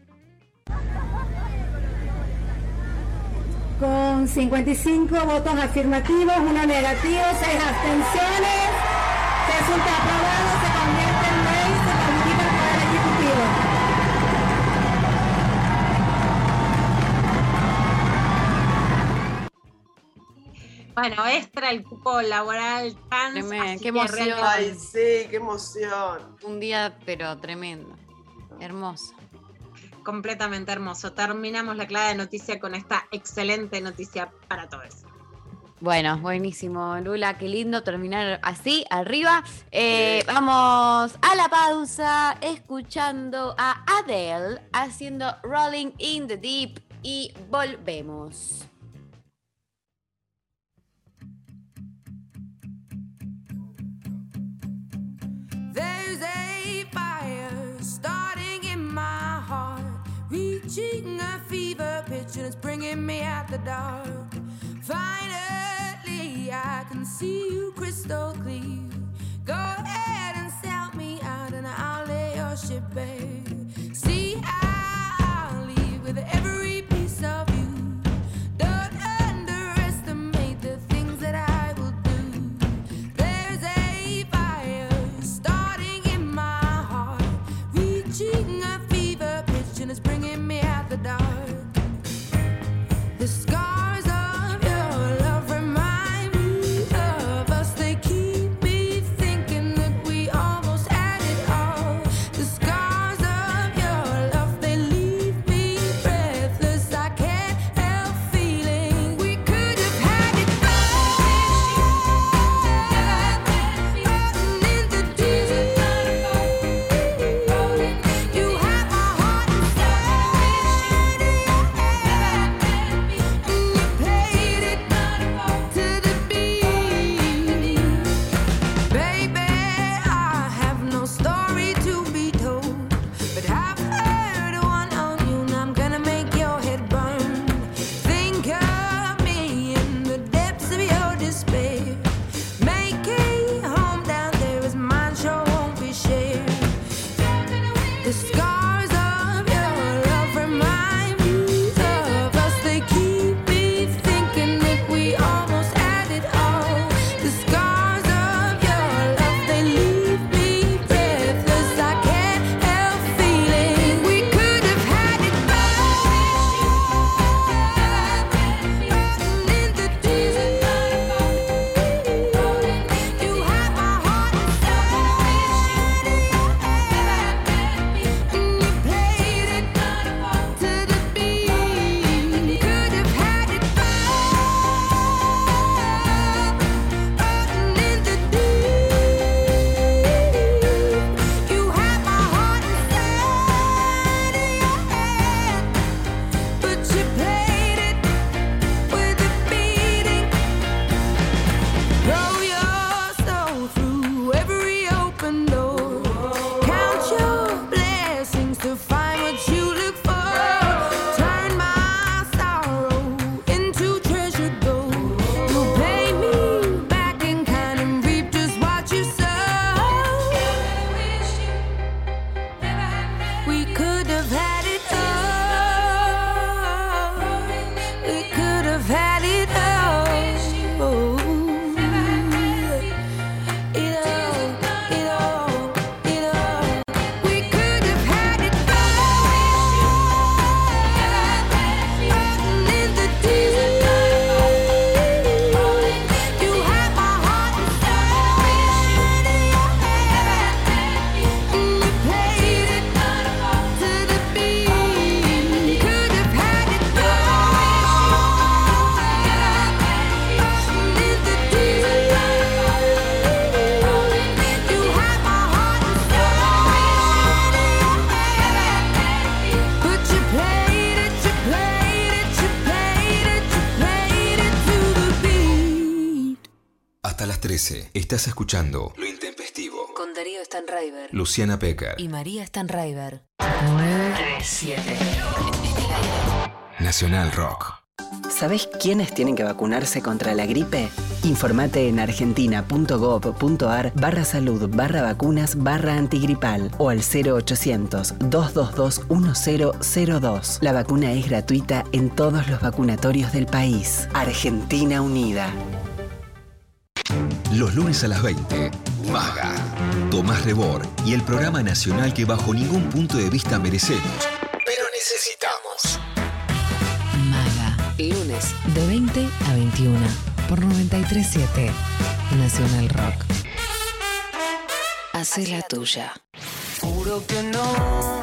Con 55 votos afirmativos, uno negativo, seis abstenciones, resulta aprobado, Bueno, extra el cupo laboral trans. Tremendo, así qué que emoción. Ay, sí, qué emoción. Un día, pero tremendo. Hermoso. completamente hermoso. Terminamos la clave de noticia con esta excelente noticia para todos. Bueno, buenísimo, Lula, qué lindo terminar así, arriba. Eh, vamos a la pausa escuchando a Adele haciendo Rolling in the Deep y volvemos. There's a fire starting in my heart, reaching a fever pitch, and it's bringing me out the dark. Finally, I can see you crystal clear. Go ahead and sell me out, and I'll lay your ship bare. 13 estás escuchando Lo Intempestivo. Con Darío Stanraiver. Luciana Pecker. Y María Stanraiver. 937. Nacional Rock. ¿Sabés quiénes tienen que vacunarse contra la gripe? Informate en argentina.gov.ar barra salud barra vacunas barra antigripal o al 0800-222-1002. La vacuna es gratuita en todos los vacunatorios del país. Argentina Unida. Los lunes a las 20, Maga, Tomás Rebor y el programa nacional que bajo ningún punto de vista merecemos, pero necesitamos. Maga. Lunes de 20 a 21 por 937 Nacional Rock. Hace la tuya. Juro que no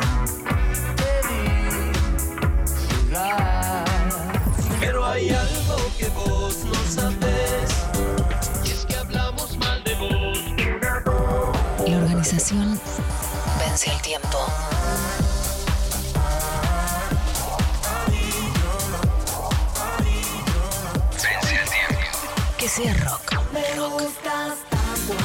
organización vence el tiempo. Vence el tiempo. Que sea rock. Me tú.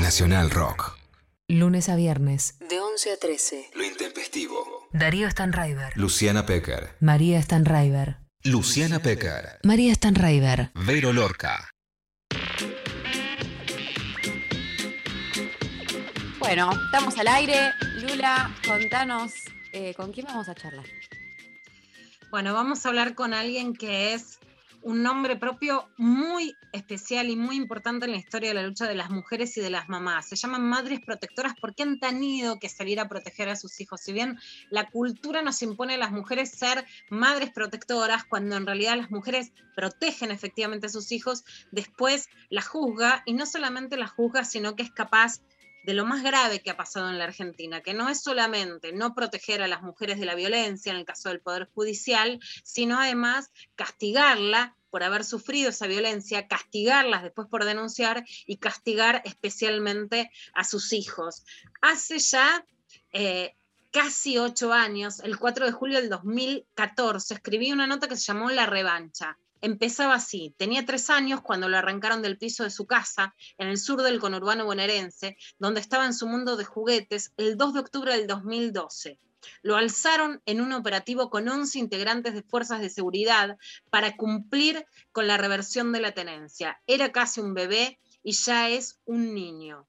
Nacional Rock. Lunes a viernes. De 11 a 13. Lo Intempestivo. Darío Stanraiver. Luciana Pecker. María Stanraiver. Luciana Pecker. María Stanraiver. Vero Lorca. Bueno, estamos al aire. Lula, contanos, eh, ¿con quién vamos a charlar? Bueno, vamos a hablar con alguien que es un nombre propio muy especial y muy importante en la historia de la lucha de las mujeres y de las mamás. Se llaman madres protectoras porque han tenido que salir a proteger a sus hijos. Si bien la cultura nos impone a las mujeres ser madres protectoras, cuando en realidad las mujeres protegen efectivamente a sus hijos, después la juzga y no solamente la juzga, sino que es capaz de lo más grave que ha pasado en la Argentina, que no es solamente no proteger a las mujeres de la violencia en el caso del Poder Judicial, sino además castigarla por haber sufrido esa violencia, castigarlas después por denunciar y castigar especialmente a sus hijos. Hace ya eh, casi ocho años, el 4 de julio del 2014, escribí una nota que se llamó La Revancha. Empezaba así, tenía tres años cuando lo arrancaron del piso de su casa en el sur del conurbano bonaerense, donde estaba en su mundo de juguetes, el 2 de octubre del 2012. Lo alzaron en un operativo con 11 integrantes de fuerzas de seguridad para cumplir con la reversión de la tenencia. Era casi un bebé y ya es un niño.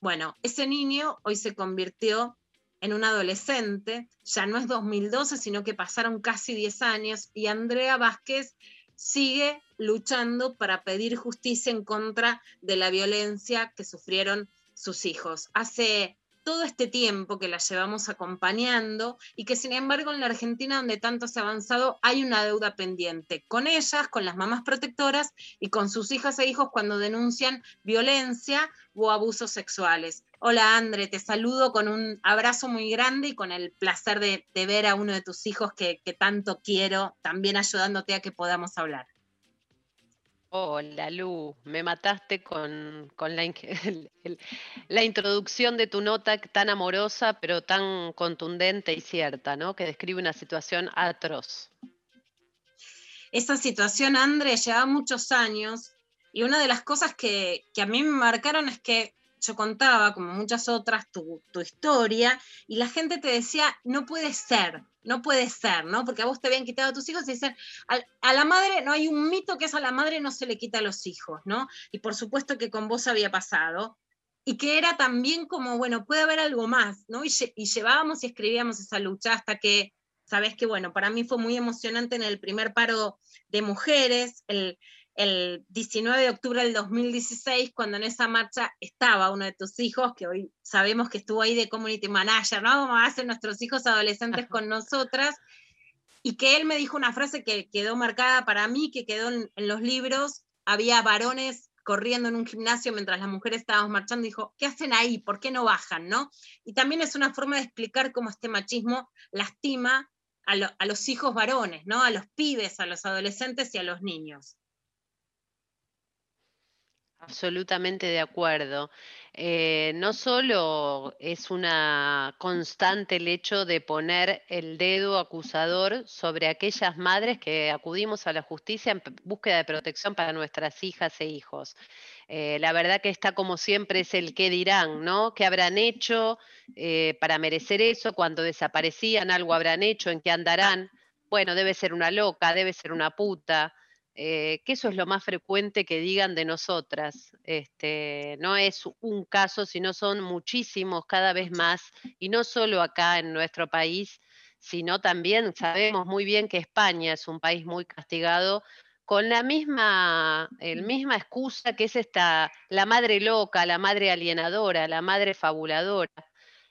Bueno, ese niño hoy se convirtió en un adolescente, ya no es 2012, sino que pasaron casi 10 años y Andrea Vázquez sigue luchando para pedir justicia en contra de la violencia que sufrieron sus hijos. Hace todo este tiempo que la llevamos acompañando y que sin embargo en la Argentina donde tanto se ha avanzado hay una deuda pendiente con ellas, con las mamás protectoras y con sus hijas e hijos cuando denuncian violencia o abusos sexuales. Hola Andre, te saludo con un abrazo muy grande y con el placer de, ver a uno de tus hijos que tanto quiero, también ayudándote a que podamos hablar. Hola Lu, me mataste con, [LAUGHS] la, introducción de tu nota tan amorosa, pero tan contundente y cierta, ¿no? Que describe una situación atroz. esa situación, André, lleva muchos años y una de las cosas que, que a mí me marcaron es que yo contaba, como muchas otras, tu, tu historia y la gente te decía, no puede ser, no puede ser, ¿no? Porque a vos te habían quitado a tus hijos y dicen, "Al- a, la madre, no hay un mito que es a la madre no se le quita a los hijos, ¿no? Y por supuesto que con vos había pasado. Y que era también como, bueno, puede haber algo más, ¿no? Y, lle- y llevábamos y escribíamos esa lucha hasta que, sabes que, bueno, para mí fue muy emocionante en el primer paro de mujeres, el 19 de octubre del 2016, cuando en esa marcha estaba uno de tus hijos, que hoy sabemos que estuvo ahí de community manager, ¿no? Como hacen nuestros hijos adolescentes con nosotras, y que él me dijo una frase que quedó marcada para mí, que quedó en, en los libros, había varones corriendo en un gimnasio mientras las mujeres estábamos marchando, dijo, ¿qué hacen ahí? ¿Por qué no bajan? ¿no? Y también es una forma de explicar cómo este machismo lastima a, lo- a los hijos varones, ¿no? A los pibes, a los adolescentes y a los niños. Absolutamente de acuerdo. Eh, no solo es una constante el hecho de poner el dedo acusador sobre aquellas madres que acudimos a la justicia en búsqueda de protección para nuestras hijas e hijos. Eh, la verdad que está como siempre es el qué dirán, ¿no? ¿Qué habrán hecho eh, para merecer eso? Cuando desaparecían, algo habrán hecho, ¿en qué andarán? Bueno, debe ser una loca, debe ser una puta eh, que eso es lo más frecuente que digan de nosotras. Este, no es un caso, sino son muchísimos cada vez más, y no solo acá en nuestro país, sino también sabemos muy bien que España es un país muy castigado con la misma, el misma excusa que es esta, la madre loca, la madre alienadora, la madre fabuladora,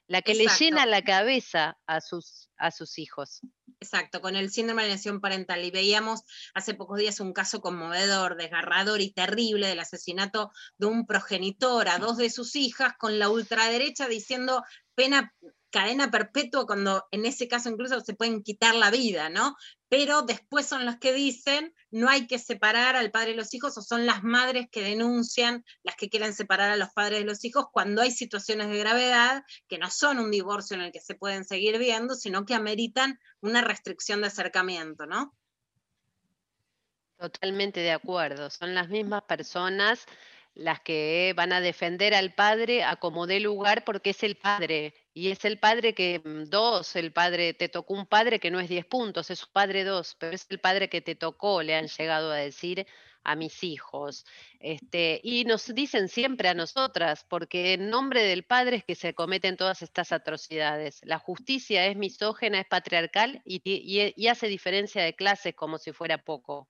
la que Exacto. le llena la cabeza a sus, a sus hijos. Exacto, con el síndrome de alienación parental. Y veíamos hace pocos días un caso conmovedor, desgarrador y terrible del asesinato de un progenitor a dos de sus hijas con la ultraderecha diciendo pena, cadena perpetua, cuando en ese caso incluso se pueden quitar la vida, ¿no? Pero después son los que dicen no hay que separar al padre de los hijos o son las madres que denuncian las que quieren separar a los padres de los hijos cuando hay situaciones de gravedad que no son un divorcio en el que se pueden seguir viendo, sino que ameritan una restricción de acercamiento, ¿no? Totalmente de acuerdo. Son las mismas personas las que van a defender al padre a como dé lugar porque es el padre. Y es el padre que, mm, dos, el padre, te tocó un padre que no es 10 puntos, es un padre dos, pero es el padre que te tocó, le han llegado a decir a mis hijos. Este, y nos dicen siempre a nosotras, porque en nombre del padre es que se cometen todas estas atrocidades. La justicia es misógena, es patriarcal y, ti- y- y hace diferencia de clases como si fuera poco.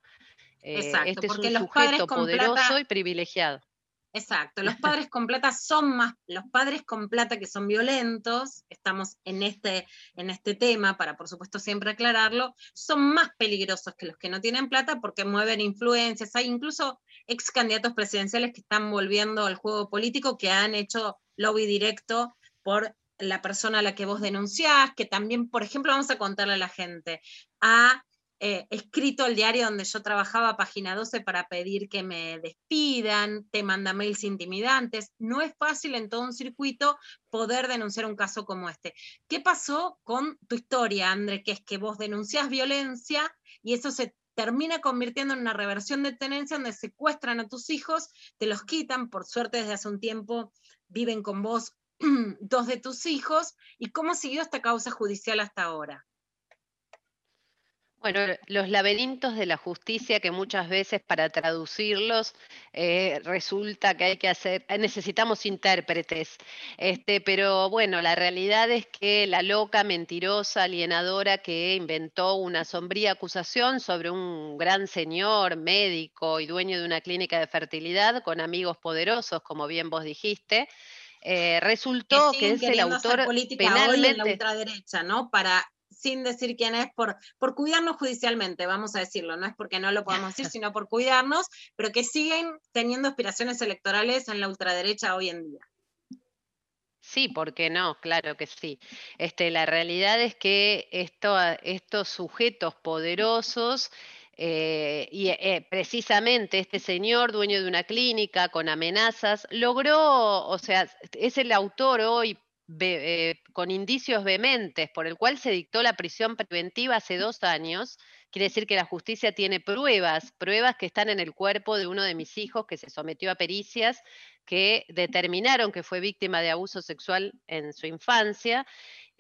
Eh, Exacto, este es porque un los sujeto poderoso plata- y privilegiado. Exacto, los [LAUGHS] padres con plata son más, los padres con plata que son violentos, estamos en este, en este tema para por supuesto siempre aclararlo, son más peligrosos que los que no tienen plata porque mueven influencias, hay incluso ex candidatos presidenciales que están volviendo al juego político que han hecho lobby directo por la persona a la que vos denunciás, que también, por ejemplo, vamos a contarle a la gente, ha eh, escrito el diario donde yo trabajaba, página 12, para pedir que me despidan, te manda mails intimidantes. No es fácil en todo un circuito poder denunciar un caso como este. ¿Qué pasó con tu historia, André? Que es que vos denunciás violencia y eso se termina convirtiendo en una reversión de tenencia donde secuestran a tus hijos, te los quitan, por suerte desde hace un tiempo viven con vos [CLEARS THROAT] dos de tus hijos. ¿Y cómo siguió esta causa judicial hasta ahora? Bueno, los laberintos de la justicia que muchas veces para traducirlos eh, resulta que hay que hacer, eh, necesitamos intérpretes, este, pero bueno, la realidad es que la loca, mentirosa, alienadora que inventó una sombría acusación sobre un gran señor, médico y dueño de una clínica de fertilidad con amigos poderosos, como bien vos dijiste, eh, resultó que, es el autor política hoy en la penalmente ultraderecha, ¿no? Para sin decir quién es, por, por cuidarnos judicialmente, vamos a decirlo, no es porque no lo podamos decir, [LAUGHS] sino por cuidarnos, pero que siguen teniendo aspiraciones electorales en la ultraderecha hoy en día. Sí, ¿por qué no? Claro que sí. Este, la realidad es que esto, estos sujetos poderosos eh, y eh, precisamente este señor, dueño de una clínica con amenazas, logró, o sea, es el autor hoy eh, con indicios vehementes por el cual se dictó la prisión preventiva hace dos años. Quiere decir que la justicia tiene pruebas, pruebas que están en el cuerpo de uno de mis hijos que se sometió a pericias que determinaron que fue víctima de abuso sexual en su infancia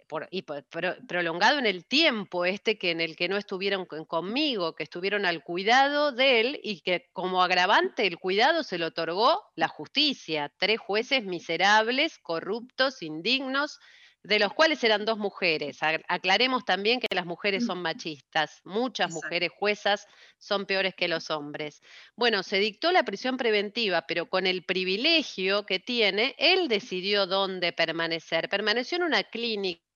por- y por- pro- prolongado en el tiempo este que en el que no estuvieron con- conmigo, que estuvieron al cuidado de él y que como agravante el cuidado se lo otorgó la justicia, tres jueces miserables, corruptos, indignos, de los cuales eran dos mujeres. Ac- Aclaremos también que las mujeres son machistas, muchas mujeres juezas son peores que los hombres. Bueno, se dictó la prisión preventiva, pero con el privilegio que tiene, él decidió dónde permanecer. Permaneció en una clínica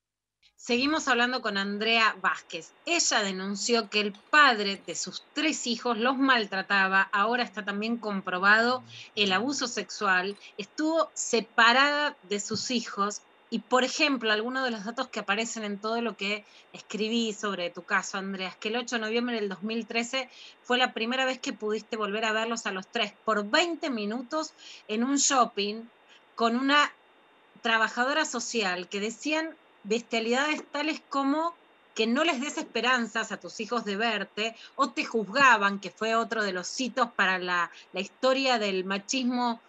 Seguimos hablando con Andrea Vázquez. Ella denunció que el padre de sus tres hijos los maltrataba. Ahora está también comprobado el abuso sexual. Estuvo separada de sus hijos Y por ejemplo, algunos de los datos que aparecen en todo lo que escribí sobre tu caso, Andreas, que el 8 de noviembre del 2013 fue la primera vez que pudiste volver a verlos a los tres por 20 minutos en un shopping con una trabajadora social que decían bestialidades tales como que no les des esperanzas a tus hijos de verte o te juzgaban, que fue otro de los hitos para la, la historia del machismo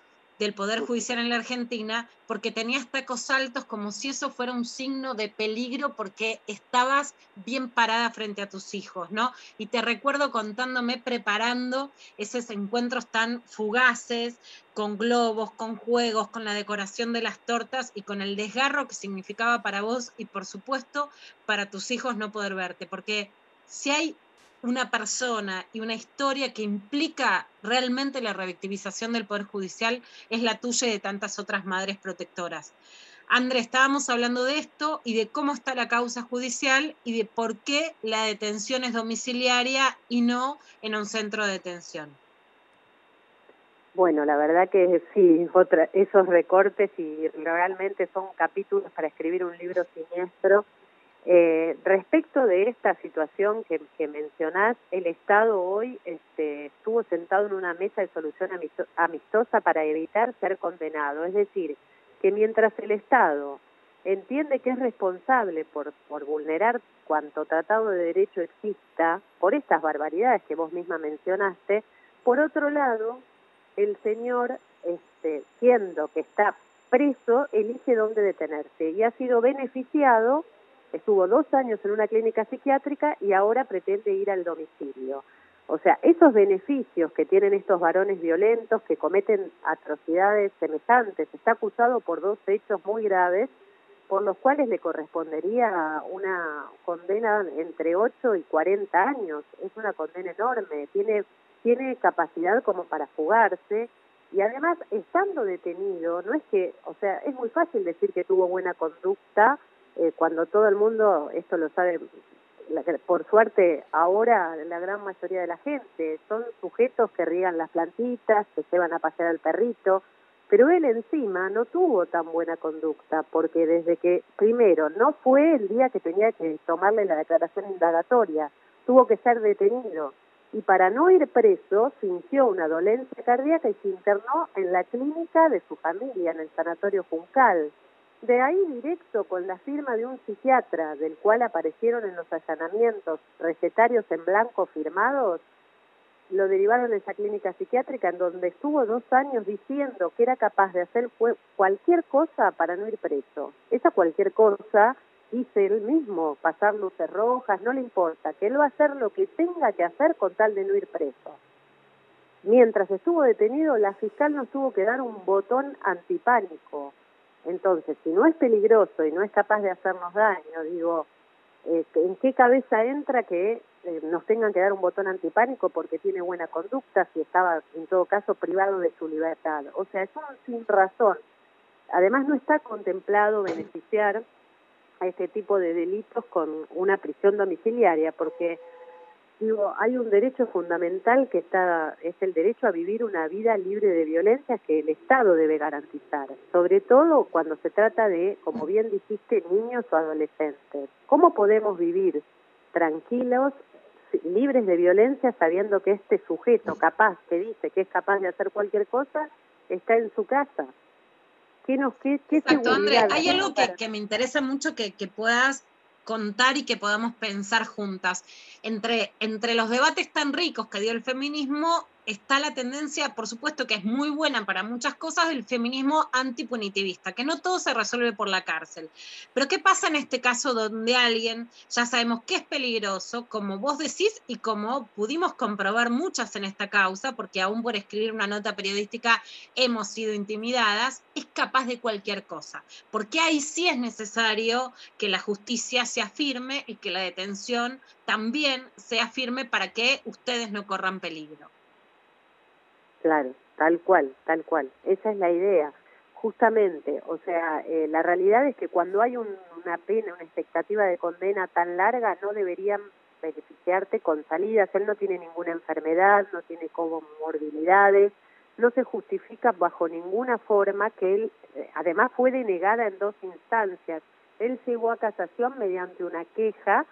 del Poder Judicial en la Argentina, porque tenías tacos altos como si eso fuera un signo de peligro porque estabas bien parada frente a tus hijos, ¿no? Y te recuerdo contándome, preparando esos encuentros tan fugaces, con globos, con juegos, con la decoración de las tortas y con el desgarro que significaba para vos y por supuesto para tus hijos no poder verte, porque si hay una persona y una historia que implica realmente la revictimización del Poder Judicial es la tuya y de tantas otras madres protectoras. André, estábamos hablando de esto y de cómo está la causa judicial y de por qué la detención es domiciliaria y no en un centro de detención. Bueno, la verdad que sí, otra, esos recortes y realmente son capítulos para escribir un libro siniestro. Eh, respecto de esta situación que, que mencionás, el Estado hoy este, estuvo sentado en una mesa de solución amisto- amistosa para evitar ser condenado. Es decir, que mientras el Estado entiende que es responsable por, por vulnerar cuanto tratado de derecho exista, por estas barbaridades que vos misma mencionaste, por otro lado, el señor, este, siendo que está preso, elige dónde detenerse y ha sido beneficiado, estuvo dos años en una clínica psiquiátrica y ahora pretende ir al domicilio. O sea, esos beneficios que tienen estos varones violentos que cometen atrocidades semejantes, está acusado por dos hechos muy graves, por los cuales le correspondería una condena entre 8 y 40 años. Es una condena enorme, tiene, tiene capacidad como para fugarse y además, estando detenido, no es que, o sea, es muy fácil decir que tuvo buena conducta eh, cuando todo el mundo, esto lo sabe, la- por suerte ahora la gran mayoría de la gente, son sujetos que riegan las plantitas, que llevan a pasear al perrito, pero él encima no tuvo tan buena conducta, porque desde que, primero, no fue el día que tenía que tomarle la declaración indagatoria, tuvo que ser detenido. Y para no ir preso, fingió una dolencia cardíaca y se internó en la clínica de su familia, en el sanatorio Juncal. De ahí directo con la firma de un psiquiatra, del cual aparecieron en los allanamientos recetarios en blanco firmados, lo derivaron a esa clínica psiquiátrica en donde estuvo dos años diciendo que era capaz de hacer cualquier cosa para no ir preso. Esa cualquier cosa, dice él mismo, pasar luces rojas, no le importa, que él va a hacer lo que tenga que hacer con tal de no ir preso. Mientras estuvo detenido, la fiscal nos tuvo que dar un botón antipánico. Entonces, si no es peligroso y no es capaz de hacernos daño, digo, eh, ¿en qué cabeza entra que eh, nos tengan que dar un botón antipánico porque tiene buena conducta si estaba, en todo caso, privado de su libertad? O sea, es un sin razón. Además, no está contemplado beneficiar a este tipo de delitos con una prisión domiciliaria, porque digo, hay un derecho fundamental que está, es el derecho a vivir una vida libre de violencia que el Estado debe garantizar, sobre todo cuando se trata de, como bien dijiste, niños o adolescentes. ¿Cómo podemos vivir tranquilos, libres de violencia, sabiendo que este sujeto capaz, que dice que es capaz de hacer cualquier cosa, está en su casa? ¿Qué, nos, qué, qué Exacto, André, hay algo que, que me interesa mucho que, que puedas contar y que podamos pensar juntas. Entre, entre los debates tan ricos que dio el feminismo está la tendencia, por supuesto que es muy buena para muchas cosas, del feminismo antipunitivista, que no todo se resuelve por la cárcel. Pero ¿qué pasa en este caso donde alguien, ya sabemos que es peligroso, como vos decís y como pudimos comprobar muchas en esta causa, porque aún por escribir una nota periodística hemos sido intimidadas, es capaz de cualquier cosa? Porque ahí sí es necesario que la justicia sea firme y que la detención también sea firme para que ustedes no corran peligro. Claro, tal cual, tal cual. Esa es la idea. Justamente, o sea, eh, la realidad es que cuando hay un- una pena, una expectativa de condena tan larga, no deberían beneficiarte con salidas. Él no tiene ninguna enfermedad, no tiene comorbilidades, no se justifica bajo ninguna forma que él, eh, además fue denegada en dos instancias. Él llegó a casación mediante una queja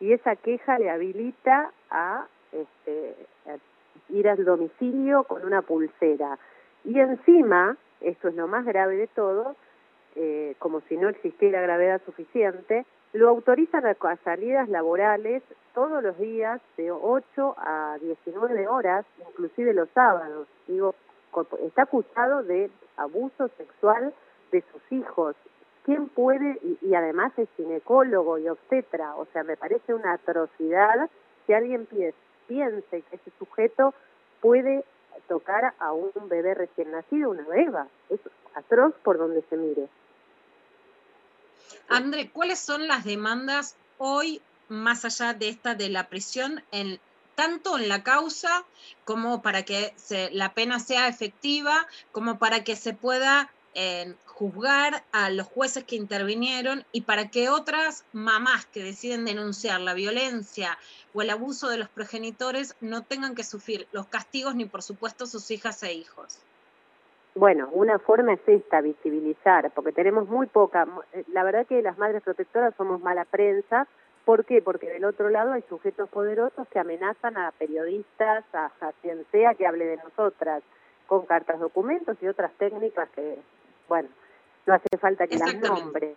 y esa queja le habilita a, este, a ir al domicilio con una pulsera. Y encima, esto es lo más grave de todo, eh, como si no existiera gravedad suficiente, lo autorizan a, salidas laborales todos los días de 8 a 19 horas, inclusive los sábados. Digo, está acusado de abuso sexual de sus hijos. ¿Quién puede? Y, y además es ginecólogo y obstetra. O sea, me parece una atrocidad que alguien pie- piense que ese sujeto puede tocar a un bebé recién nacido, una beba. Es atroz por donde se mire. André, ¿cuáles son las demandas hoy, más allá de esta de la prisión, en, tanto en la causa como para que se- la pena sea efectiva, como para que se pueda eh, juzgar a los jueces que intervinieron y para que otras mamás que deciden denunciar la violencia o el abuso de los progenitores no tengan que sufrir los castigos ni por supuesto sus hijas e hijos? Bueno, una forma es esta, visibilizar, porque tenemos muy poca, eh, la verdad que las madres protectoras somos mala prensa, ¿por qué? Porque del otro lado hay sujetos poderosos que amenazan a periodistas, a, a quien sea que hable de nosotras, con cartas documentos y otras técnicas que, bueno, no hace falta que las nombre,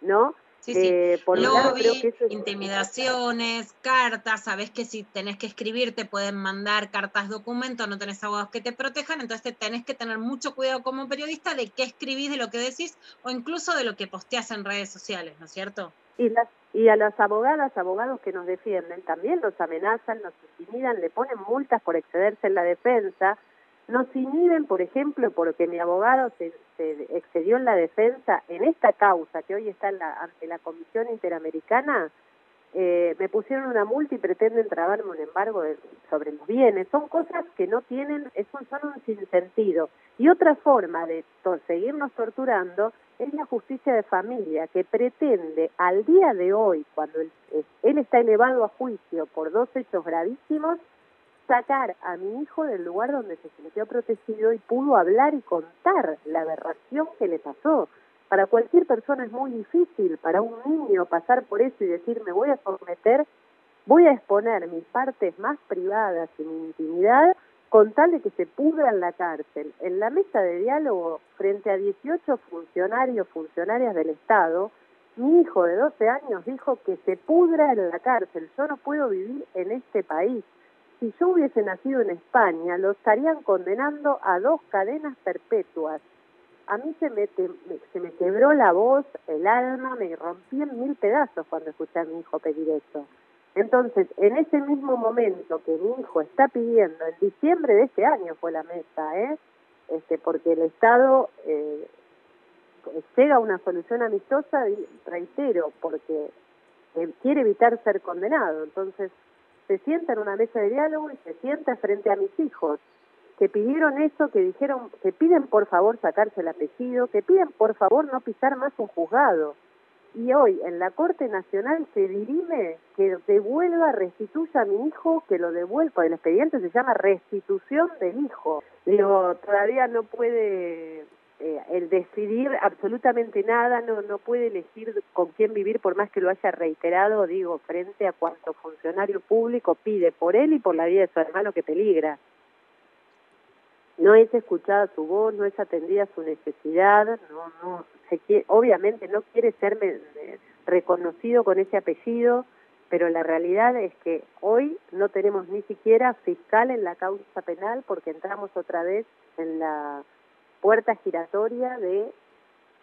¿no? Sí, sí. Eh, por un lado creo Lobby, que eso es- intimidaciones, cartas, sabes que si tenés que escribir te pueden mandar cartas documentos, no tenés abogados que te protejan, entonces te tenés que tener mucho cuidado como periodista de qué escribís, de lo que decís o incluso de lo que posteás en redes sociales, ¿no es cierto? Y, las, y a las abogadas, abogados que nos defienden, también los amenazan, nos intimidan, le ponen multas por excederse en la defensa, nos inhiben, por ejemplo, porque mi abogado se, se excedió en la defensa en esta causa que hoy está en la, ante la Comisión Interamericana, eh, me pusieron una multa y pretenden trabarme un embargo de- sobre los bienes. Son cosas que no tienen, eso son un sinsentido. Y otra forma de seguirnos torturando es la justicia de familia, que pretende al día de hoy, cuando él, él está elevado a juicio por dos hechos gravísimos, sacar a mi hijo del lugar donde se sintió protegido y pudo hablar y contar la aberración que le pasó. Para cualquier persona es muy difícil, para un niño pasar por eso y decir me voy a someter, voy a exponer mis partes más privadas y mi intimidad con tal de que se pudra en la cárcel. En la mesa de diálogo, frente a 18 funcionarios, funcionarias del Estado, mi hijo de 12 años dijo que se pudra en la cárcel, yo no puedo vivir en este país. Si yo hubiese nacido en España, lo estarían condenando a dos cadenas perpetuas. A mí se me, te- se me quebró la voz, el alma, me rompí en mil pedazos cuando escuché a mi hijo pedir eso. Entonces, en ese mismo momento que mi hijo está pidiendo, en diciembre de este año fue la mesa, ¿eh? este, porque el Estado eh, llega a una solución amistosa, reitero, porque eh, quiere evitar ser condenado. Entonces, se sienta en una mesa de diálogo y se sienta frente a mis hijos, que pidieron eso, que dijeron, que piden por favor sacarse el apellido, que piden por favor no pisar más un juzgado. Y hoy en la Corte Nacional se dirime que devuelva, restituya a mi hijo, que lo devuelva. El expediente se llama restitución del hijo. Digo, todavía no puede eh, el decidir absolutamente nada, no, no puede elegir con quién vivir por más que lo haya reiterado, digo, frente a cuanto funcionario público pide por él y por la vida de su hermano que peligra. No es escuchada su voz, no es atendida su necesidad, no, no, se quiere, obviamente no quiere ser reconocido con ese apellido, pero la realidad es que hoy no tenemos ni siquiera fiscal en la causa penal porque entramos otra vez en la puerta giratoria de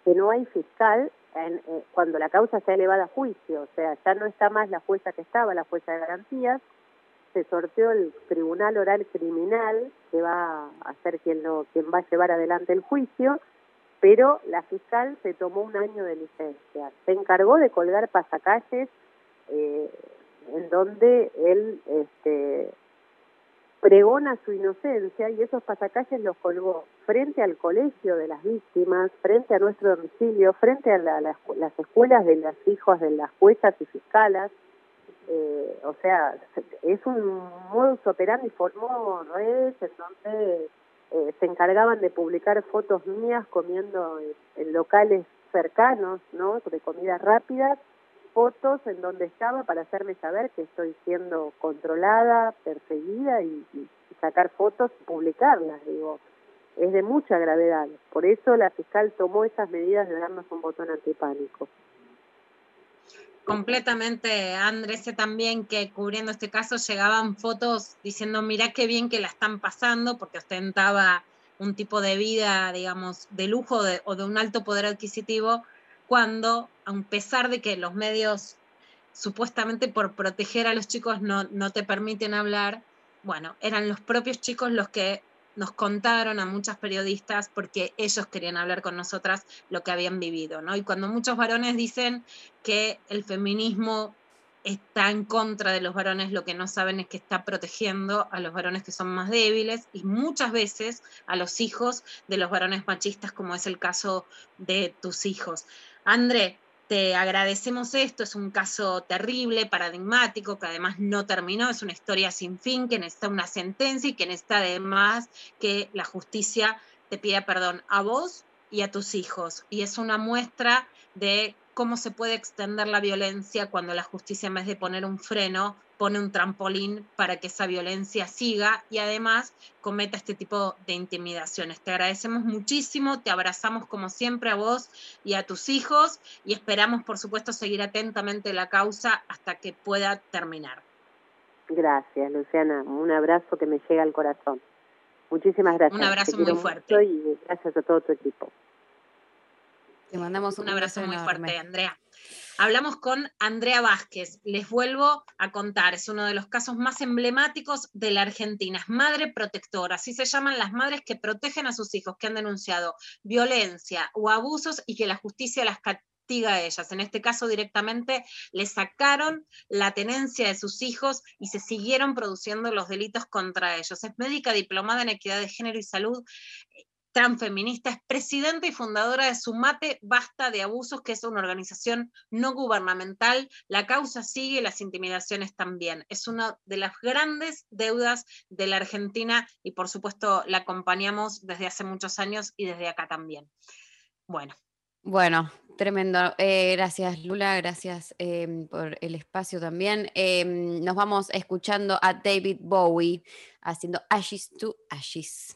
que no hay fiscal en- eh, cuando la causa sea elevada a juicio, o sea, ya no está más la jueza que estaba, la jueza de garantías, se sorteó el tribunal oral criminal que va a ser quien lo quien va a llevar adelante el juicio, pero la fiscal se tomó un año de licencia, se encargó de colgar pasacalles eh, en donde él este, pregona su inocencia y esos pasacalles los colgó frente al colegio de las víctimas, frente a nuestro domicilio, frente a la- las- las escuelas de los hijos de las juezas y fiscalas. Eh, o sea, es un modus operandi, formó redes en donde eh, se encargaban de publicar fotos mías comiendo en, en locales cercanos, ¿no? De comidas rápidas, fotos en donde estaba para hacerme saber que estoy siendo controlada, perseguida y, y sacar fotos y publicarlas, digo. Es de mucha gravedad. Por eso la fiscal tomó esas medidas de darnos un botón antipánico. Completamente, Andrés, sé también que cubriendo este caso llegaban fotos diciendo, mirá qué bien que la están pasando, porque ostentaba un tipo de vida, digamos, de lujo de- o de un alto poder adquisitivo, cuando, a pesar de que los medios supuestamente por proteger a los chicos no, no te permiten hablar, bueno, eran los propios chicos los que nos contaron a muchas periodistas porque ellos querían hablar con nosotras lo que habían vivido, ¿no? Y cuando muchos varones dicen que el feminismo está en contra de los varones, lo que no saben es que está protegiendo a los varones que son más débiles y muchas veces a los hijos de los varones machistas, como es el caso de tus hijos. André, te agradecemos esto, es un caso terrible, paradigmático, que además no terminó, es una historia sin fin, que necesita una sentencia y que necesita además que la justicia te pida perdón a vos y a tus hijos. Y es una muestra de cómo se puede extender la violencia cuando la justicia en vez de poner un freno, pone un trampolín para que esa violencia siga y además cometa este tipo de intimidaciones. Te agradecemos muchísimo, te abrazamos como siempre a vos y a tus hijos y esperamos, por supuesto, seguir atentamente la causa hasta que pueda terminar. Gracias, Luciana. Un abrazo que me llega al corazón. Muchísimas gracias. Un abrazo muy fuerte. Y gracias a todo tu equipo. Te mandamos Un abrazo muy enorme. fuerte, Andrea. Hablamos con Andrea Vázquez. Les vuelvo a contar, es uno de los casos más emblemáticos de la Argentina. Es madre protectora, así se llaman las madres que protegen a sus hijos que han denunciado violencia o abusos y que la justicia las castiga a ellas. En este caso directamente le sacaron la tenencia de sus hijos y se siguieron produciendo los delitos contra ellos. Es médica diplomada en equidad de género y salud transfeminista, es presidenta y fundadora de Sumate Basta de Abusos, que es una organización no gubernamental. La causa sigue, las intimidaciones también. Es una de las grandes deudas de la Argentina y por supuesto la acompañamos desde hace muchos años y desde acá también. Bueno, Bueno, tremendo. Eh, gracias, Lula. Gracias eh, por el espacio también. Eh, nos vamos escuchando a David Bowie haciendo Ashes to Ashes.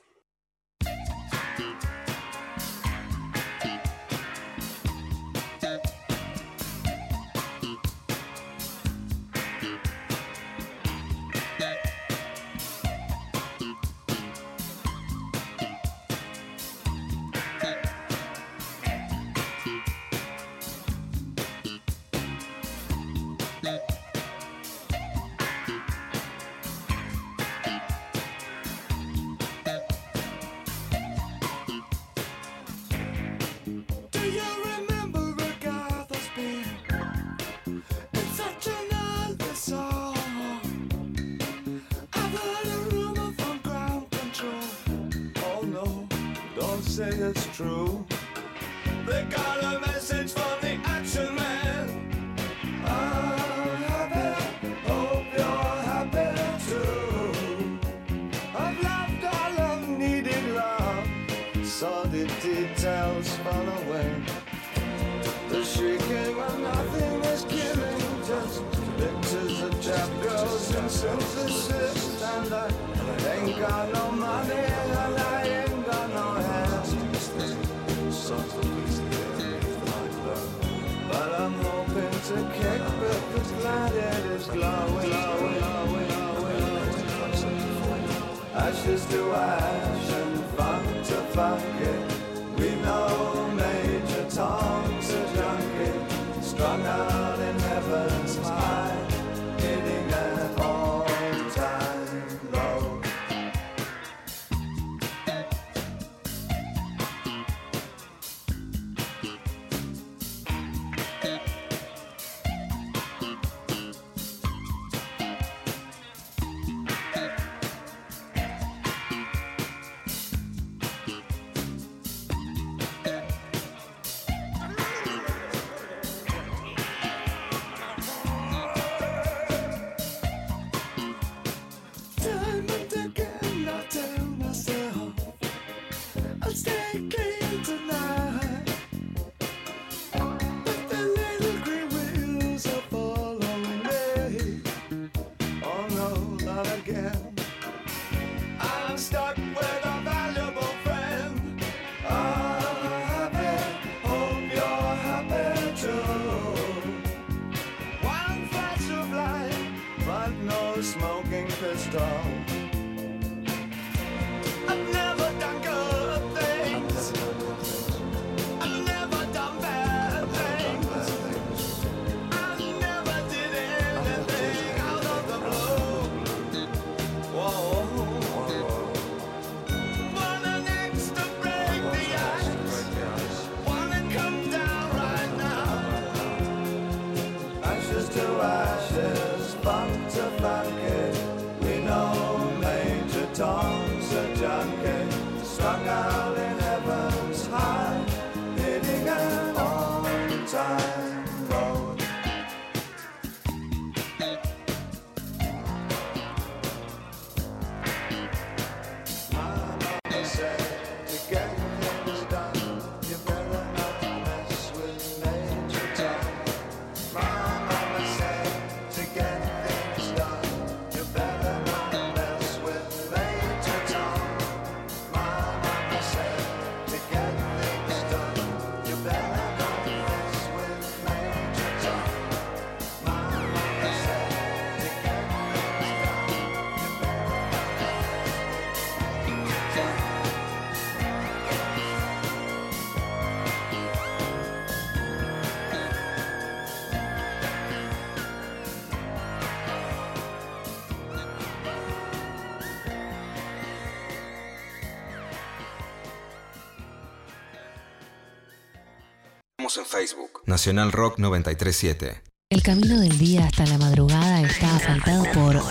Estamos en Facebook. Nacional Rock 937. El camino del día hasta la madrugada está asfaltado por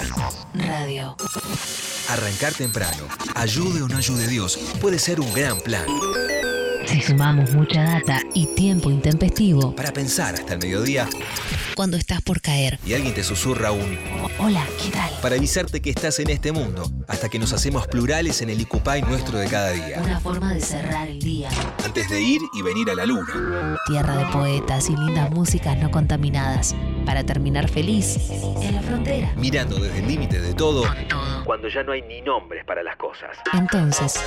radio. Arrancar temprano, ayude o no ayude Dios, puede ser un gran plan. Si sumamos mucha data y tiempo intempestivo, Para pensar hasta el mediodía cuando estás por caer. y alguien te susurra un Hola, ¿qué tal? para avisarte que estás en este mundo, hasta que nos hacemos plurales en el Icupay nuestro de cada día. Una forma de cerrar el día. Antes de ir y venir a la luna. Tierra de poetas y lindas músicas no contaminadas. Para terminar feliz en la frontera. Mirando desde el límite de todo, cuando ya no hay ni nombres para las cosas. Entonces,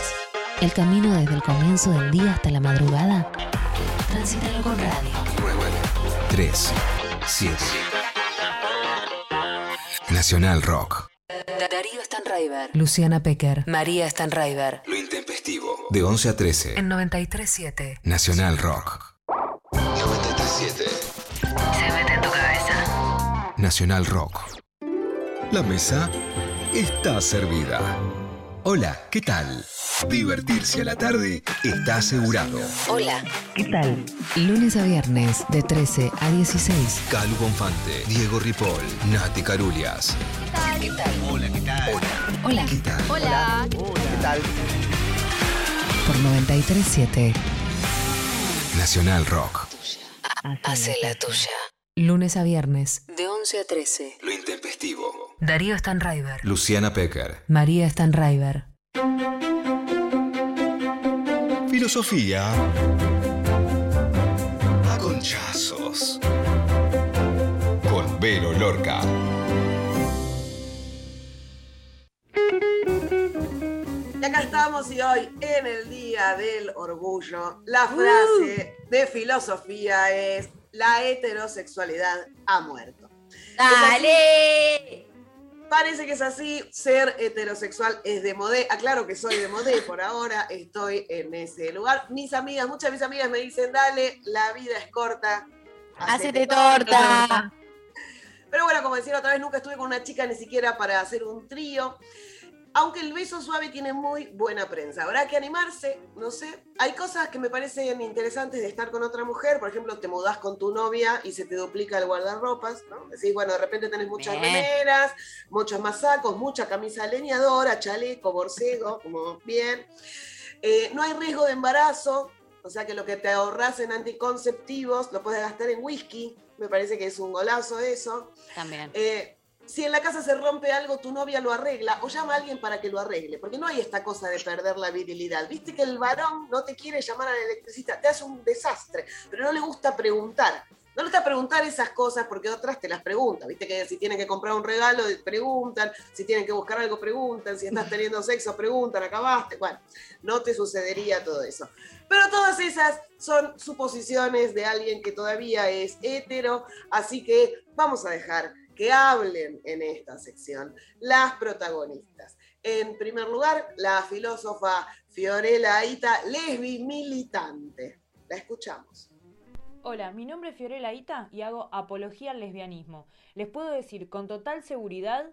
el camino desde el comienzo del día hasta la madrugada, transítalo con radio. 9, 3, 7. Nacional Rock. Darío Stanraiver. Luciana Pecker. María Stanraiver. De 11 a 13. En 93.7. Nacional Rock. 937. Se mete en tu cabeza. Nacional Rock. La mesa está servida. Hola, ¿qué tal? Divertirse a la tarde está asegurado. Hola, ¿qué tal? Lunes a viernes, de 13 a 16. Calu Bonfante, Diego Ripoll, Nati Carulias. ¿Qué tal? Hola, ¿qué tal? Hola. ¿Qué tal? Hola. ¿Qué tal? Por 93.7. Nacional Rock. Hace la tuya. Lunes a viernes, de 11 a 13. Lo intempestivo. Darío Stanraiver. Luciana Pecker. María Stanraiver. Filosofía. A conchazos. Con Vero Lorca. Y acá estamos y hoy en el Día del Orgullo, la frase de filosofía es la heterosexualidad ha muerto. ¡Dale! Parece que es así, ser heterosexual es de modé. Aclaro que soy de modé por ahora, estoy en ese lugar. Mis amigas, muchas de mis amigas me dicen, dale, la vida es corta. Hacete torta. Pero bueno, como decía otra vez, nunca estuve con una chica ni siquiera para hacer un trío. Aunque el beso suave tiene muy buena prensa. Habrá que animarse, no sé. Hay cosas que me parecen interesantes de estar con otra mujer. Por ejemplo, te mudás con tu novia y se te duplica el guardarropas, ¿no? Decís, bueno, de repente tenés muchas Bien. remeras, muchos más sacos, mucha camisa leñadora, chaleco, borcego, como bien. Eh, no hay riesgo de embarazo, o sea que lo que te ahorras en anticonceptivos lo puedes gastar en whisky. Me parece que es un golazo eso. También. Eh, si en la casa se rompe algo, tu novia lo arregla o llama a alguien para que lo arregle, porque no hay esta cosa de perder la virilidad. Viste que el varón no te quiere llamar al electricista, te hace un desastre, pero no le gusta preguntar. No le gusta preguntar esas cosas porque otras te las preguntan. Viste que si tienen que comprar un regalo, preguntan. Si tienen que buscar algo, preguntan. Si estás teniendo [LAUGHS] sexo, preguntan. ¿Acabaste? Bueno, no te sucedería todo eso. Pero todas esas son suposiciones de alguien que todavía es hetero. Así que vamos a dejar que hablen en esta sección las protagonistas. En primer lugar, la filósofa Fiorella Aita, lesbi militante. La escuchamos. Hola, mi nombre es Fiorella Ita y hago apología al lesbianismo. Les puedo decir con total seguridad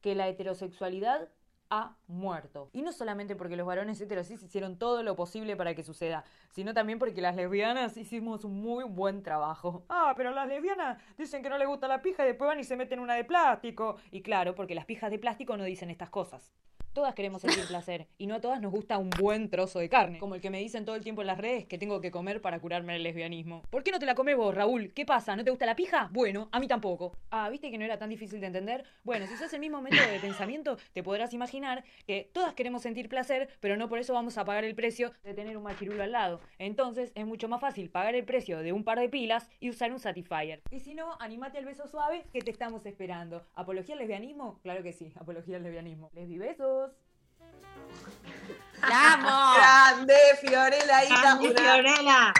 que la heterosexualidad ha muerto. Y no solamente porque los varones heterosis hicieron todo lo posible para que suceda, sino también porque las lesbianas hicimos un muy buen trabajo. Ah, pero las lesbianas dicen que no les gusta la pija y después van y se meten una de plástico. Y claro, porque las pijas de plástico no dicen estas cosas. Todas queremos sentir placer y no a todas nos gusta un buen trozo de carne, como el que me dicen todo el tiempo en las redes que tengo que comer para curarme el lesbianismo. ¿Por qué no te la comes vos, Raúl? ¿Qué pasa? ¿No te gusta la pija? Bueno, a mí tampoco. Ah, ¿viste que no era tan difícil de entender? Bueno, si usas el mismo método de pensamiento, te podrás imaginar que todas queremos sentir placer, pero no por eso vamos a pagar el precio de tener un machirulo al lado. Entonces es mucho más fácil pagar el precio de un par de pilas y usar un Satisfyer. Y si no, animate al beso suave que te estamos esperando. ¿Apología al lesbianismo? Claro que sí, apología al lesbianismo. Lesbi besos. ¡Vamos! Grande, Fiorella Ita. Grande, una Fiorella.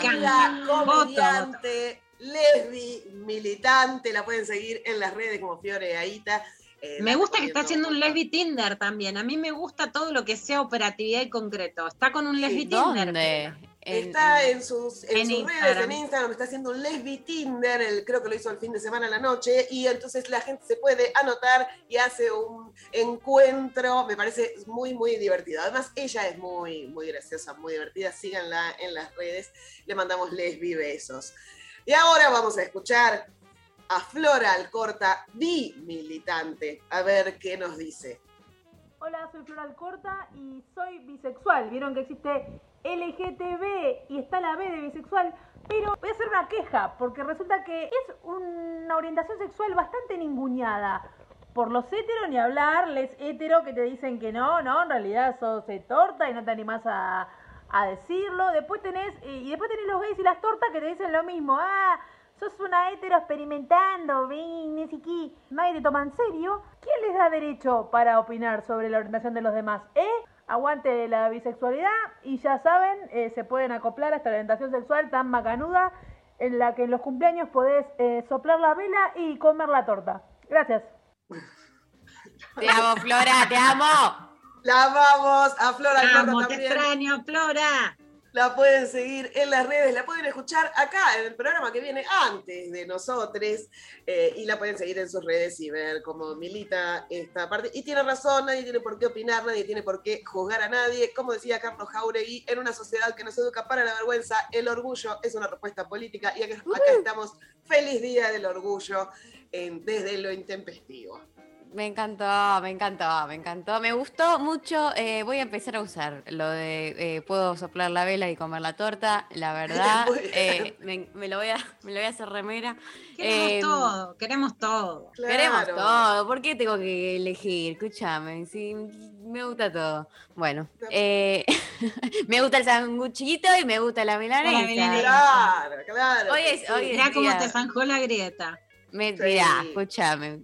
gran Grosa. comediante, lesbi, militante. La pueden seguir en las redes como Fiore Aita. Eh, Me gusta que está haciendo un lesbi Tinder también. A mí me gusta todo lo que sea operatividad y concreto. Está con un lesbi Tinder. Está en sus, en en sus redes, Instagram. en Instagram, está haciendo un lesbi Tinder, el- creo que lo hizo el fin de semana a la noche, y entonces la gente se puede anotar y hace un encuentro, me parece muy, muy divertido. Además, ella es muy, muy graciosa, muy divertida, síganla en las redes, le mandamos lesbi besos. Y ahora vamos a escuchar a Flora Alcorta, militante, a ver qué nos dice. Hola, soy Floral Corta y soy bisexual. Vieron que existe LGTB y está la B de bisexual. Pero voy a hacer una queja, porque resulta que es una orientación sexual bastante ninguneada. Por los heteros ni hablar, les hetero que te dicen que no, no, en realidad sos eh, torta y no te animás a, a decirlo. Después tenés, eh, y después tenés los gays y las tortas que te dicen lo mismo. Ah, sos una hetero experimentando, ven, ni nadie te toma en serio. ¿Quién les da derecho para opinar sobre la orientación de los demás? ¿Eh? Aguante la bisexualidad y ya saben, eh, se pueden acoplar a esta orientación sexual tan macanuda en la que en los cumpleaños podés eh, soplar la vela y comer la torta. Gracias. Te amo, Flora, te amo. La vamos a Flora Te amo, te también. extraño, Flora. La pueden seguir en las redes, la pueden escuchar acá en el programa que viene antes de nosotros eh, y la pueden seguir en sus redes y ver cómo milita esta parte. Y tiene razón, nadie tiene por qué opinar, nadie tiene por qué juzgar a nadie. Como decía Carlos Jauregui, en una sociedad que nos educa para la vergüenza, el orgullo es una respuesta política y acá, acá estamos. Feliz Día del Orgullo en- desde lo intempestivo. Me encantó, me encantó, me encantó. Me gustó mucho. eh, voy a empezar a usar lo de eh, puedo soplar la vela y comer la torta. La verdad, [LAUGHS] eh, me, me lo voy a, me lo voy a hacer remera. Queremos Eh, todo, queremos todo. Queremos todo. ¿Por qué tengo que elegir? Escúchame, sí, me gusta todo. Bueno, eh, [LAUGHS] me gusta el sanguchito y me gusta la milanesa. Claro, claro. Hoy es, sí. hoy es Mirá cómo te zanjó la grieta. Me, Sí. Mirá, escúchame.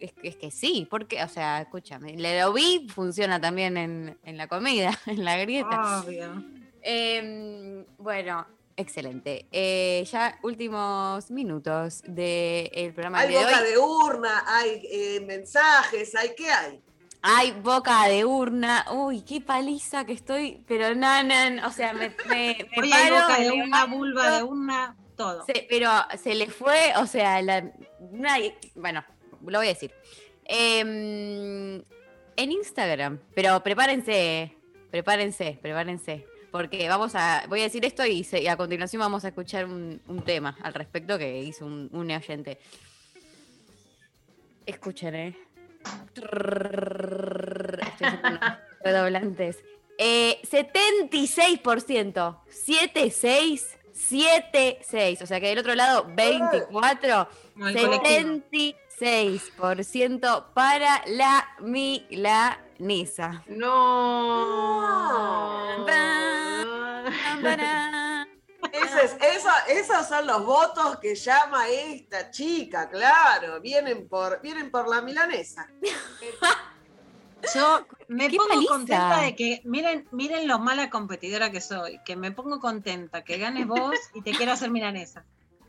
Es, que- es que sí, porque, o sea, escúchame. Le lo vi, funciona también en, en la comida, [LAUGHS] en la grieta. Obvio. Em, bueno, excelente. Eh, ya últimos minutos del programa Hay de boca hoy. de urna, hay eh, mensajes, hay qué hay. Hay boca de urna. Uy, qué paliza que estoy. Pero no, no, o sea, me, me, [LAUGHS] me Hoy hay paro, boca de levanto. vulva de una, todo. Se- pero se le fue, o sea, la, nadie- bueno, lo voy a decir. Em, en Instagram, pero prepárense, prepárense, prepárense, porque vamos a, voy a decir esto y, se- y a continuación vamos a escuchar un, un tema al respecto que hizo un, un oyente. Escuchen, eh. Estoy [LAUGHS] redoblantes. Eh, 76%. 76. 76. O sea que del otro lado, 24. Como el colectivo. 76. 6% para la milanesa. No. [LAUGHS] Ese es- eso- esos son los votos que llama esta chica, claro. Vienen por, vienen por la milanesa. [LAUGHS] Yo me Qué pongo paliza. contenta de que, miren, miren lo mala competidora que soy, que me pongo contenta, que ganes vos y te quiero hacer milanesa.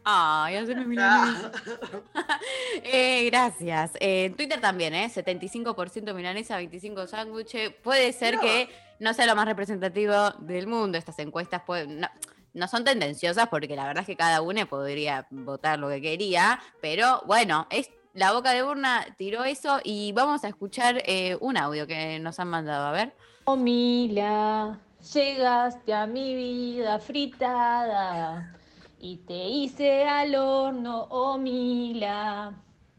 Ay, hacerme milanesa. [LAUGHS] Eh, gracias. Eh, en Twitter también, ¿eh? 75% milanesa, 25% sándwich. Puede ser No. que no sea lo más representativo del mundo. Estas encuestas pueden, no, no son tendenciosas porque la verdad es que cada uno podría votar lo que quería. Pero bueno, es la boca de urna tiró eso y vamos a escuchar eh, un audio que nos han mandado. A ver. Oh Mila, llegaste a mi vida fritada y te hice al horno, oh Mila.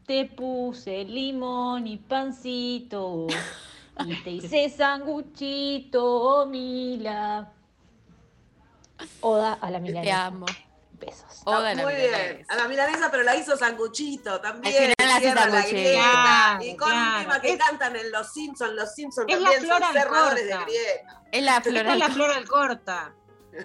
Te puse limón y pancito [LAUGHS] y te hice sanguchito, oh Mila. Oda a la Te milanesa. amo. Besos. Oda a la Muy milanesa. bien. A la milanesa, pero la hizo sanguchito también. Al final la grieta. Claro, y con un claro. tema que Es- cantan en Los Simpsons. Los Simpsons Es la también son cerradores de grieta. Es la Esta flor es la flor al corta.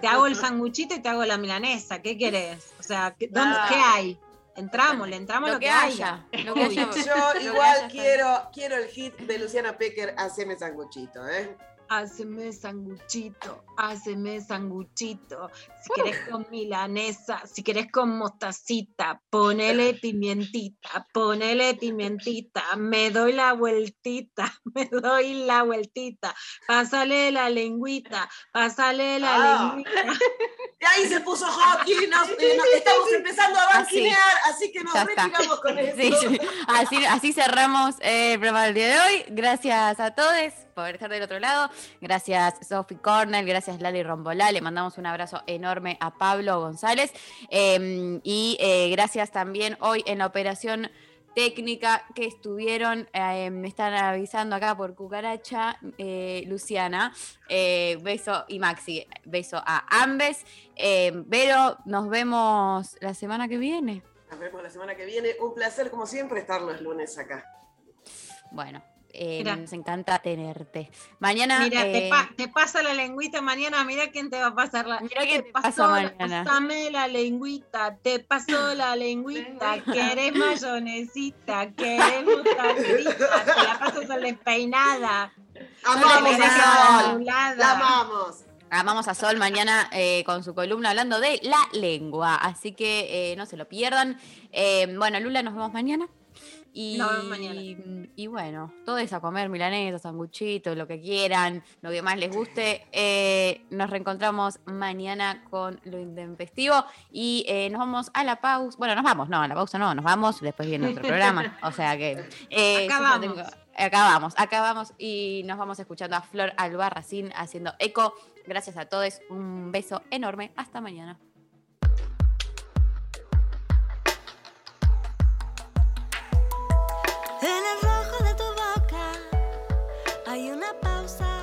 Te hago el sanguchito y te hago la milanesa. ¿Qué querés? O sea, ¿qué, dónde- Ah. qué hay? Entramos, le entramos Lo lo, que que haya, haya. lo que haya. [LAUGHS] Yo igual haya quiero, quiero el hit de Luciana Pecker, Haceme sanguchito, ¿eh? Haceme sanguchito, haceme sanguchito. Si querés con milanesa, si querés con mostacita, ponele pimientita, ponele pimientita. Me doy la vueltita, [LAUGHS] me doy la vueltita. Pásale la lengüita, pásale la Ah. lengüita. [LAUGHS] Y ahí se puso hockey, nos- eh, nos- estamos empezando a banquinear, así que nos retiramos con. Sí, sí. Así, así cerramos eh, el programa del día de hoy. Gracias a todos por estar del otro lado. Gracias Sophie Cornell, gracias Lali Rombolá. Le mandamos un abrazo enorme a Pablo González. Eh, y eh, gracias también hoy en la operación técnica que estuvieron, eh, me están avisando acá por cucaracha, eh, Luciana, eh, beso y Maxi, beso a ambes. Eh, Vero, nos vemos la semana que viene. Nos vemos la semana que viene. Un placer, como siempre, estar los lunes acá. Bueno, eh, nos encanta tenerte. Mañana. Mira, te, eh, pa- te pasa la lengüita mañana, mira quién te va a pasar la. Mira quién te pasó pasa la- mañana. Pásame la lengüita, te pasó la [LAUGHS] lengüita, querés mayonesita, querés mostacita, te la pasas a la despeinada. Amamos a Sol. La amamos. Amamos a Sol mañana eh, con su columna hablando de la lengua. Así que eh, no se lo pierdan. Eh, bueno, Lula, nos vemos mañana. Y, Nos vemos mañana. y bueno, todo es a comer milanesas, sanguchitos, lo que quieran, lo que más les guste. Eh, nos reencontramos mañana con lo intempestivo y eh, nos vamos a la pausa. Bueno, nos vamos, no, a la pausa no, nos vamos, después viene otro programa. O sea que. eh, tengo- acabamos, acabamos y nos vamos escuchando a Flor Albarracín haciendo eco. Gracias a todos, un beso enorme, hasta mañana. En el rojo de tu boca hay una pausa.